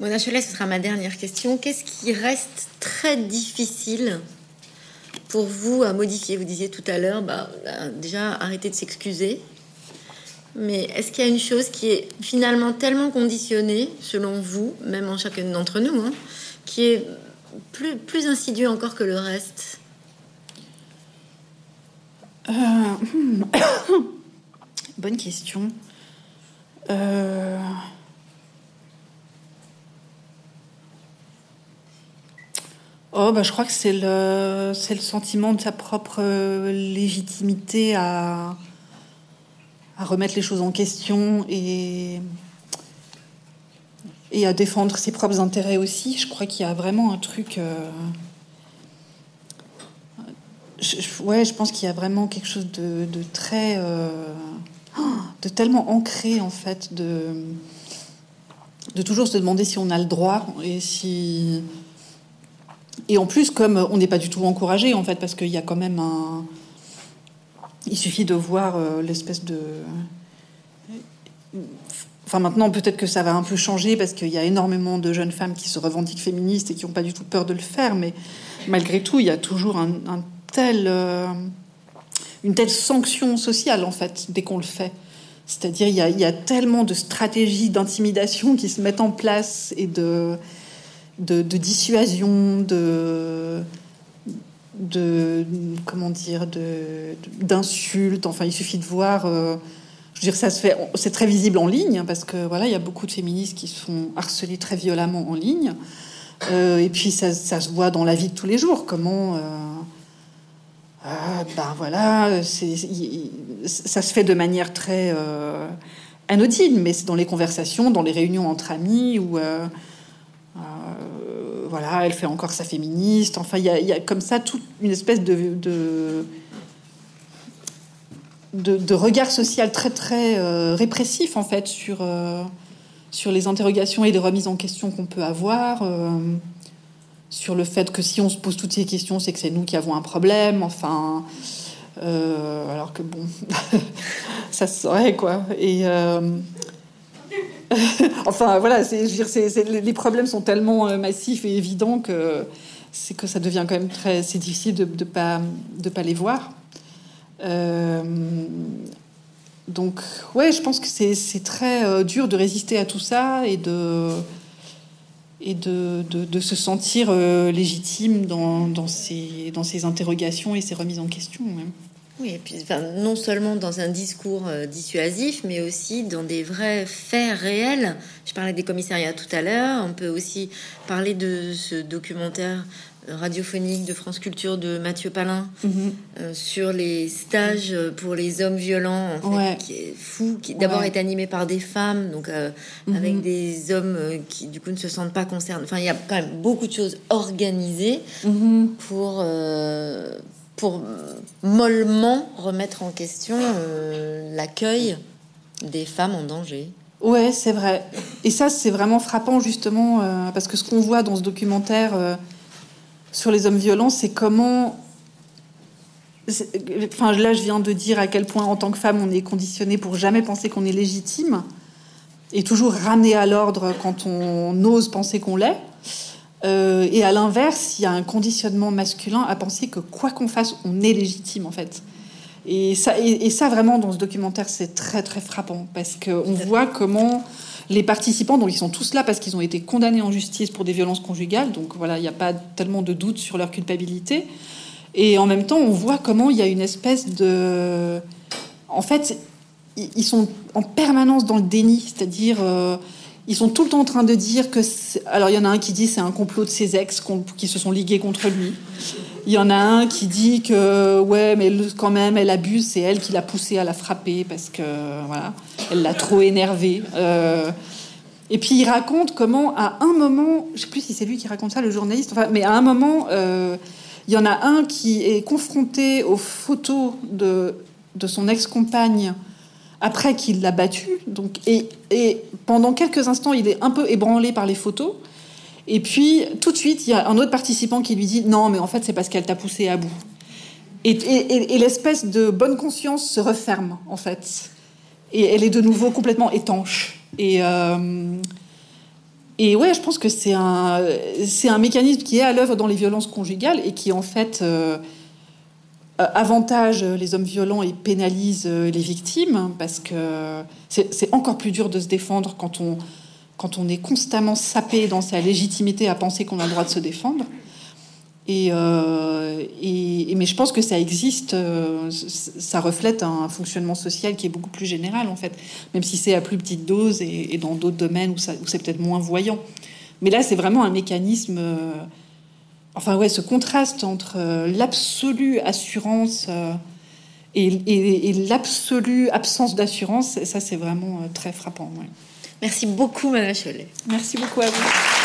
Mona Cholet, ce sera ma dernière question. Qu'est-ce qui reste très difficile pour vous à modifier? Vous disiez tout à l'heure, bah, déjà arrêter de s'excuser. Mais est-ce qu'il y a une chose qui est finalement tellement conditionnée, selon vous, même en chacun d'entre nous, hein, qui est plus, plus insidieux encore que le reste? Euh, Bonne question. Euh... Oh, bah, je crois que c'est le, c'est le sentiment de sa propre euh, légitimité à, à remettre les choses en question et, et à défendre ses propres intérêts aussi. Je crois qu'il y a vraiment un truc. Euh, ouais, je pense qu'il y a vraiment quelque chose de, de très. Euh, de tellement ancré, en fait, de, de toujours se demander si on a le droit et si et en plus, comme on n'est pas du tout encouragé, en fait, parce qu'il y a quand même un. Il suffit de voir euh, l'espèce de. Enfin, maintenant, peut-être que ça va un peu changer parce qu'il y a énormément de jeunes femmes qui se revendiquent féministes et qui n'ont pas du tout peur de le faire, mais malgré tout, il y a toujours un, tel, euh, une telle sanction sociale, en fait, dès qu'on le fait. C'est-à-dire, il, il y, a, tellement de stratégies d'intimidation qui se mettent en place et de, de, dissuasion, de, comment dire, d'insultes. Enfin, il suffit de voir. Euh, je veux dire, ça se fait. C'est très visible en ligne parce que voilà, il y a beaucoup de féministes qui se font harceler très violemment en ligne. Euh, et puis ça, se voit dans la vie de tous les jours. Comment euh, ben voilà, ça se fait de manière très anodine, mais c'est dans les conversations, dans les réunions entre amis ou voilà, elle fait encore sa féministe. Enfin, il y, a, comme ça toute une espèce de, de, regard social très très euh, répressif en fait sur, euh, sur les interrogations et les remises en question qu'on peut avoir. Euh, sur le fait que si on se pose toutes ces questions, c'est que c'est nous qui avons un problème. Enfin, alors que bon, ça se saurait quoi. Et enfin, voilà, c'est, les problèmes sont tellement euh, massifs et évidents que c'est que ça devient quand même très, c'est difficile de pas, de pas les voir. Euh, donc, ouais, je pense que c'est, très euh, dur de résister à tout ça et de, et de, de, se sentir légitime dans, dans, ces, dans ces interrogations et ces remises en question. Oui, et puis enfin, non seulement dans un discours euh, dissuasif, mais aussi dans des vrais faits réels. Je parlais des commissariats tout à l'heure. On peut aussi parler de ce documentaire radiophonique de France Culture de Mathieu Palin Mhm. euh, sur les stages pour les hommes violents, en fait, Ouais. qui est fou, qui d'abord Ouais. est animé par des femmes, donc euh, Mhm. avec des hommes qui du coup ne se sentent pas concernés. Enfin, il y a quand même beaucoup de choses organisées Mhm. pour pour mollement remettre en question euh, l'accueil des femmes en danger. Ouais, c'est vrai. Et ça, c'est vraiment frappant, justement, euh, parce que ce qu'on voit dans ce documentaire euh, sur les hommes violents, c'est comment. Enfin, là, je viens de dire à quel point, en tant que femme, on est conditionné pour jamais penser qu'on est légitime et toujours ramener à l'ordre quand on ose penser qu'on l'est. Euh, et à l'inverse, il y a un conditionnement masculin à penser que quoi qu'on fasse, on est légitime, en fait. Et ça, et, et ça vraiment, dans ce documentaire, c'est très, très frappant parce qu'on voit comment les participants, donc ils sont tous là parce qu'ils ont été condamnés en justice pour des violences conjugales, donc voilà, il n'y a pas tellement de doute sur leur culpabilité. Et en même temps, on voit comment il y a une espèce de. En fait, ils ils sont en permanence dans le déni, c'est-à-dire. euh, ils sont tout le temps en train de dire que. Alors, il y en a un qui dit c'est un complot de ses ex qui se sont ligués contre lui. Il y en a un qui dit que, ouais, mais quand même, elle abuse, c'est elle qui l'a poussé à la frapper parce que, voilà, elle l'a trop énervé. Euh, et puis, il raconte comment, à un moment, je sais plus si c'est lui qui raconte ça, le journaliste, enfin, mais à un moment, euh, il y en a un qui est confronté aux photos de, de son ex-compagne après qu'il l'a battue. Donc, et, et pendant quelques instants, il est un peu ébranlé par les photos. Et puis, tout de suite, il y a un autre participant qui lui dit Non, mais en fait, c'est parce qu'elle t'a poussé à bout. Et, et- l'espèce de bonne conscience se referme, en fait. Et elle est de nouveau complètement étanche. Et, euh, et ouais, je pense que c'est un, un mécanisme qui est à l'œuvre dans les violences conjugales et qui, en fait, euh, avantage les hommes violents et pénalise euh, les victimes parce que c'est encore plus dur de se défendre quand on, quand on est constamment sapé dans sa légitimité à penser qu'on a le droit de se défendre. Et, euh, mais je pense que ça existe, euh, ça reflète un fonctionnement social qui est beaucoup plus général en fait, même si c'est à plus petite dose et, dans d'autres domaines où, c'est peut-être moins voyant. Mais là, c'est vraiment un mécanisme. euh, enfin ouais, ce contraste entre euh, l'absolue assurance euh, et, et- et l'absolue absence d'assurance, ça c'est vraiment euh, très frappant. ouais. Merci beaucoup, Madame Cholet. Merci beaucoup à vous.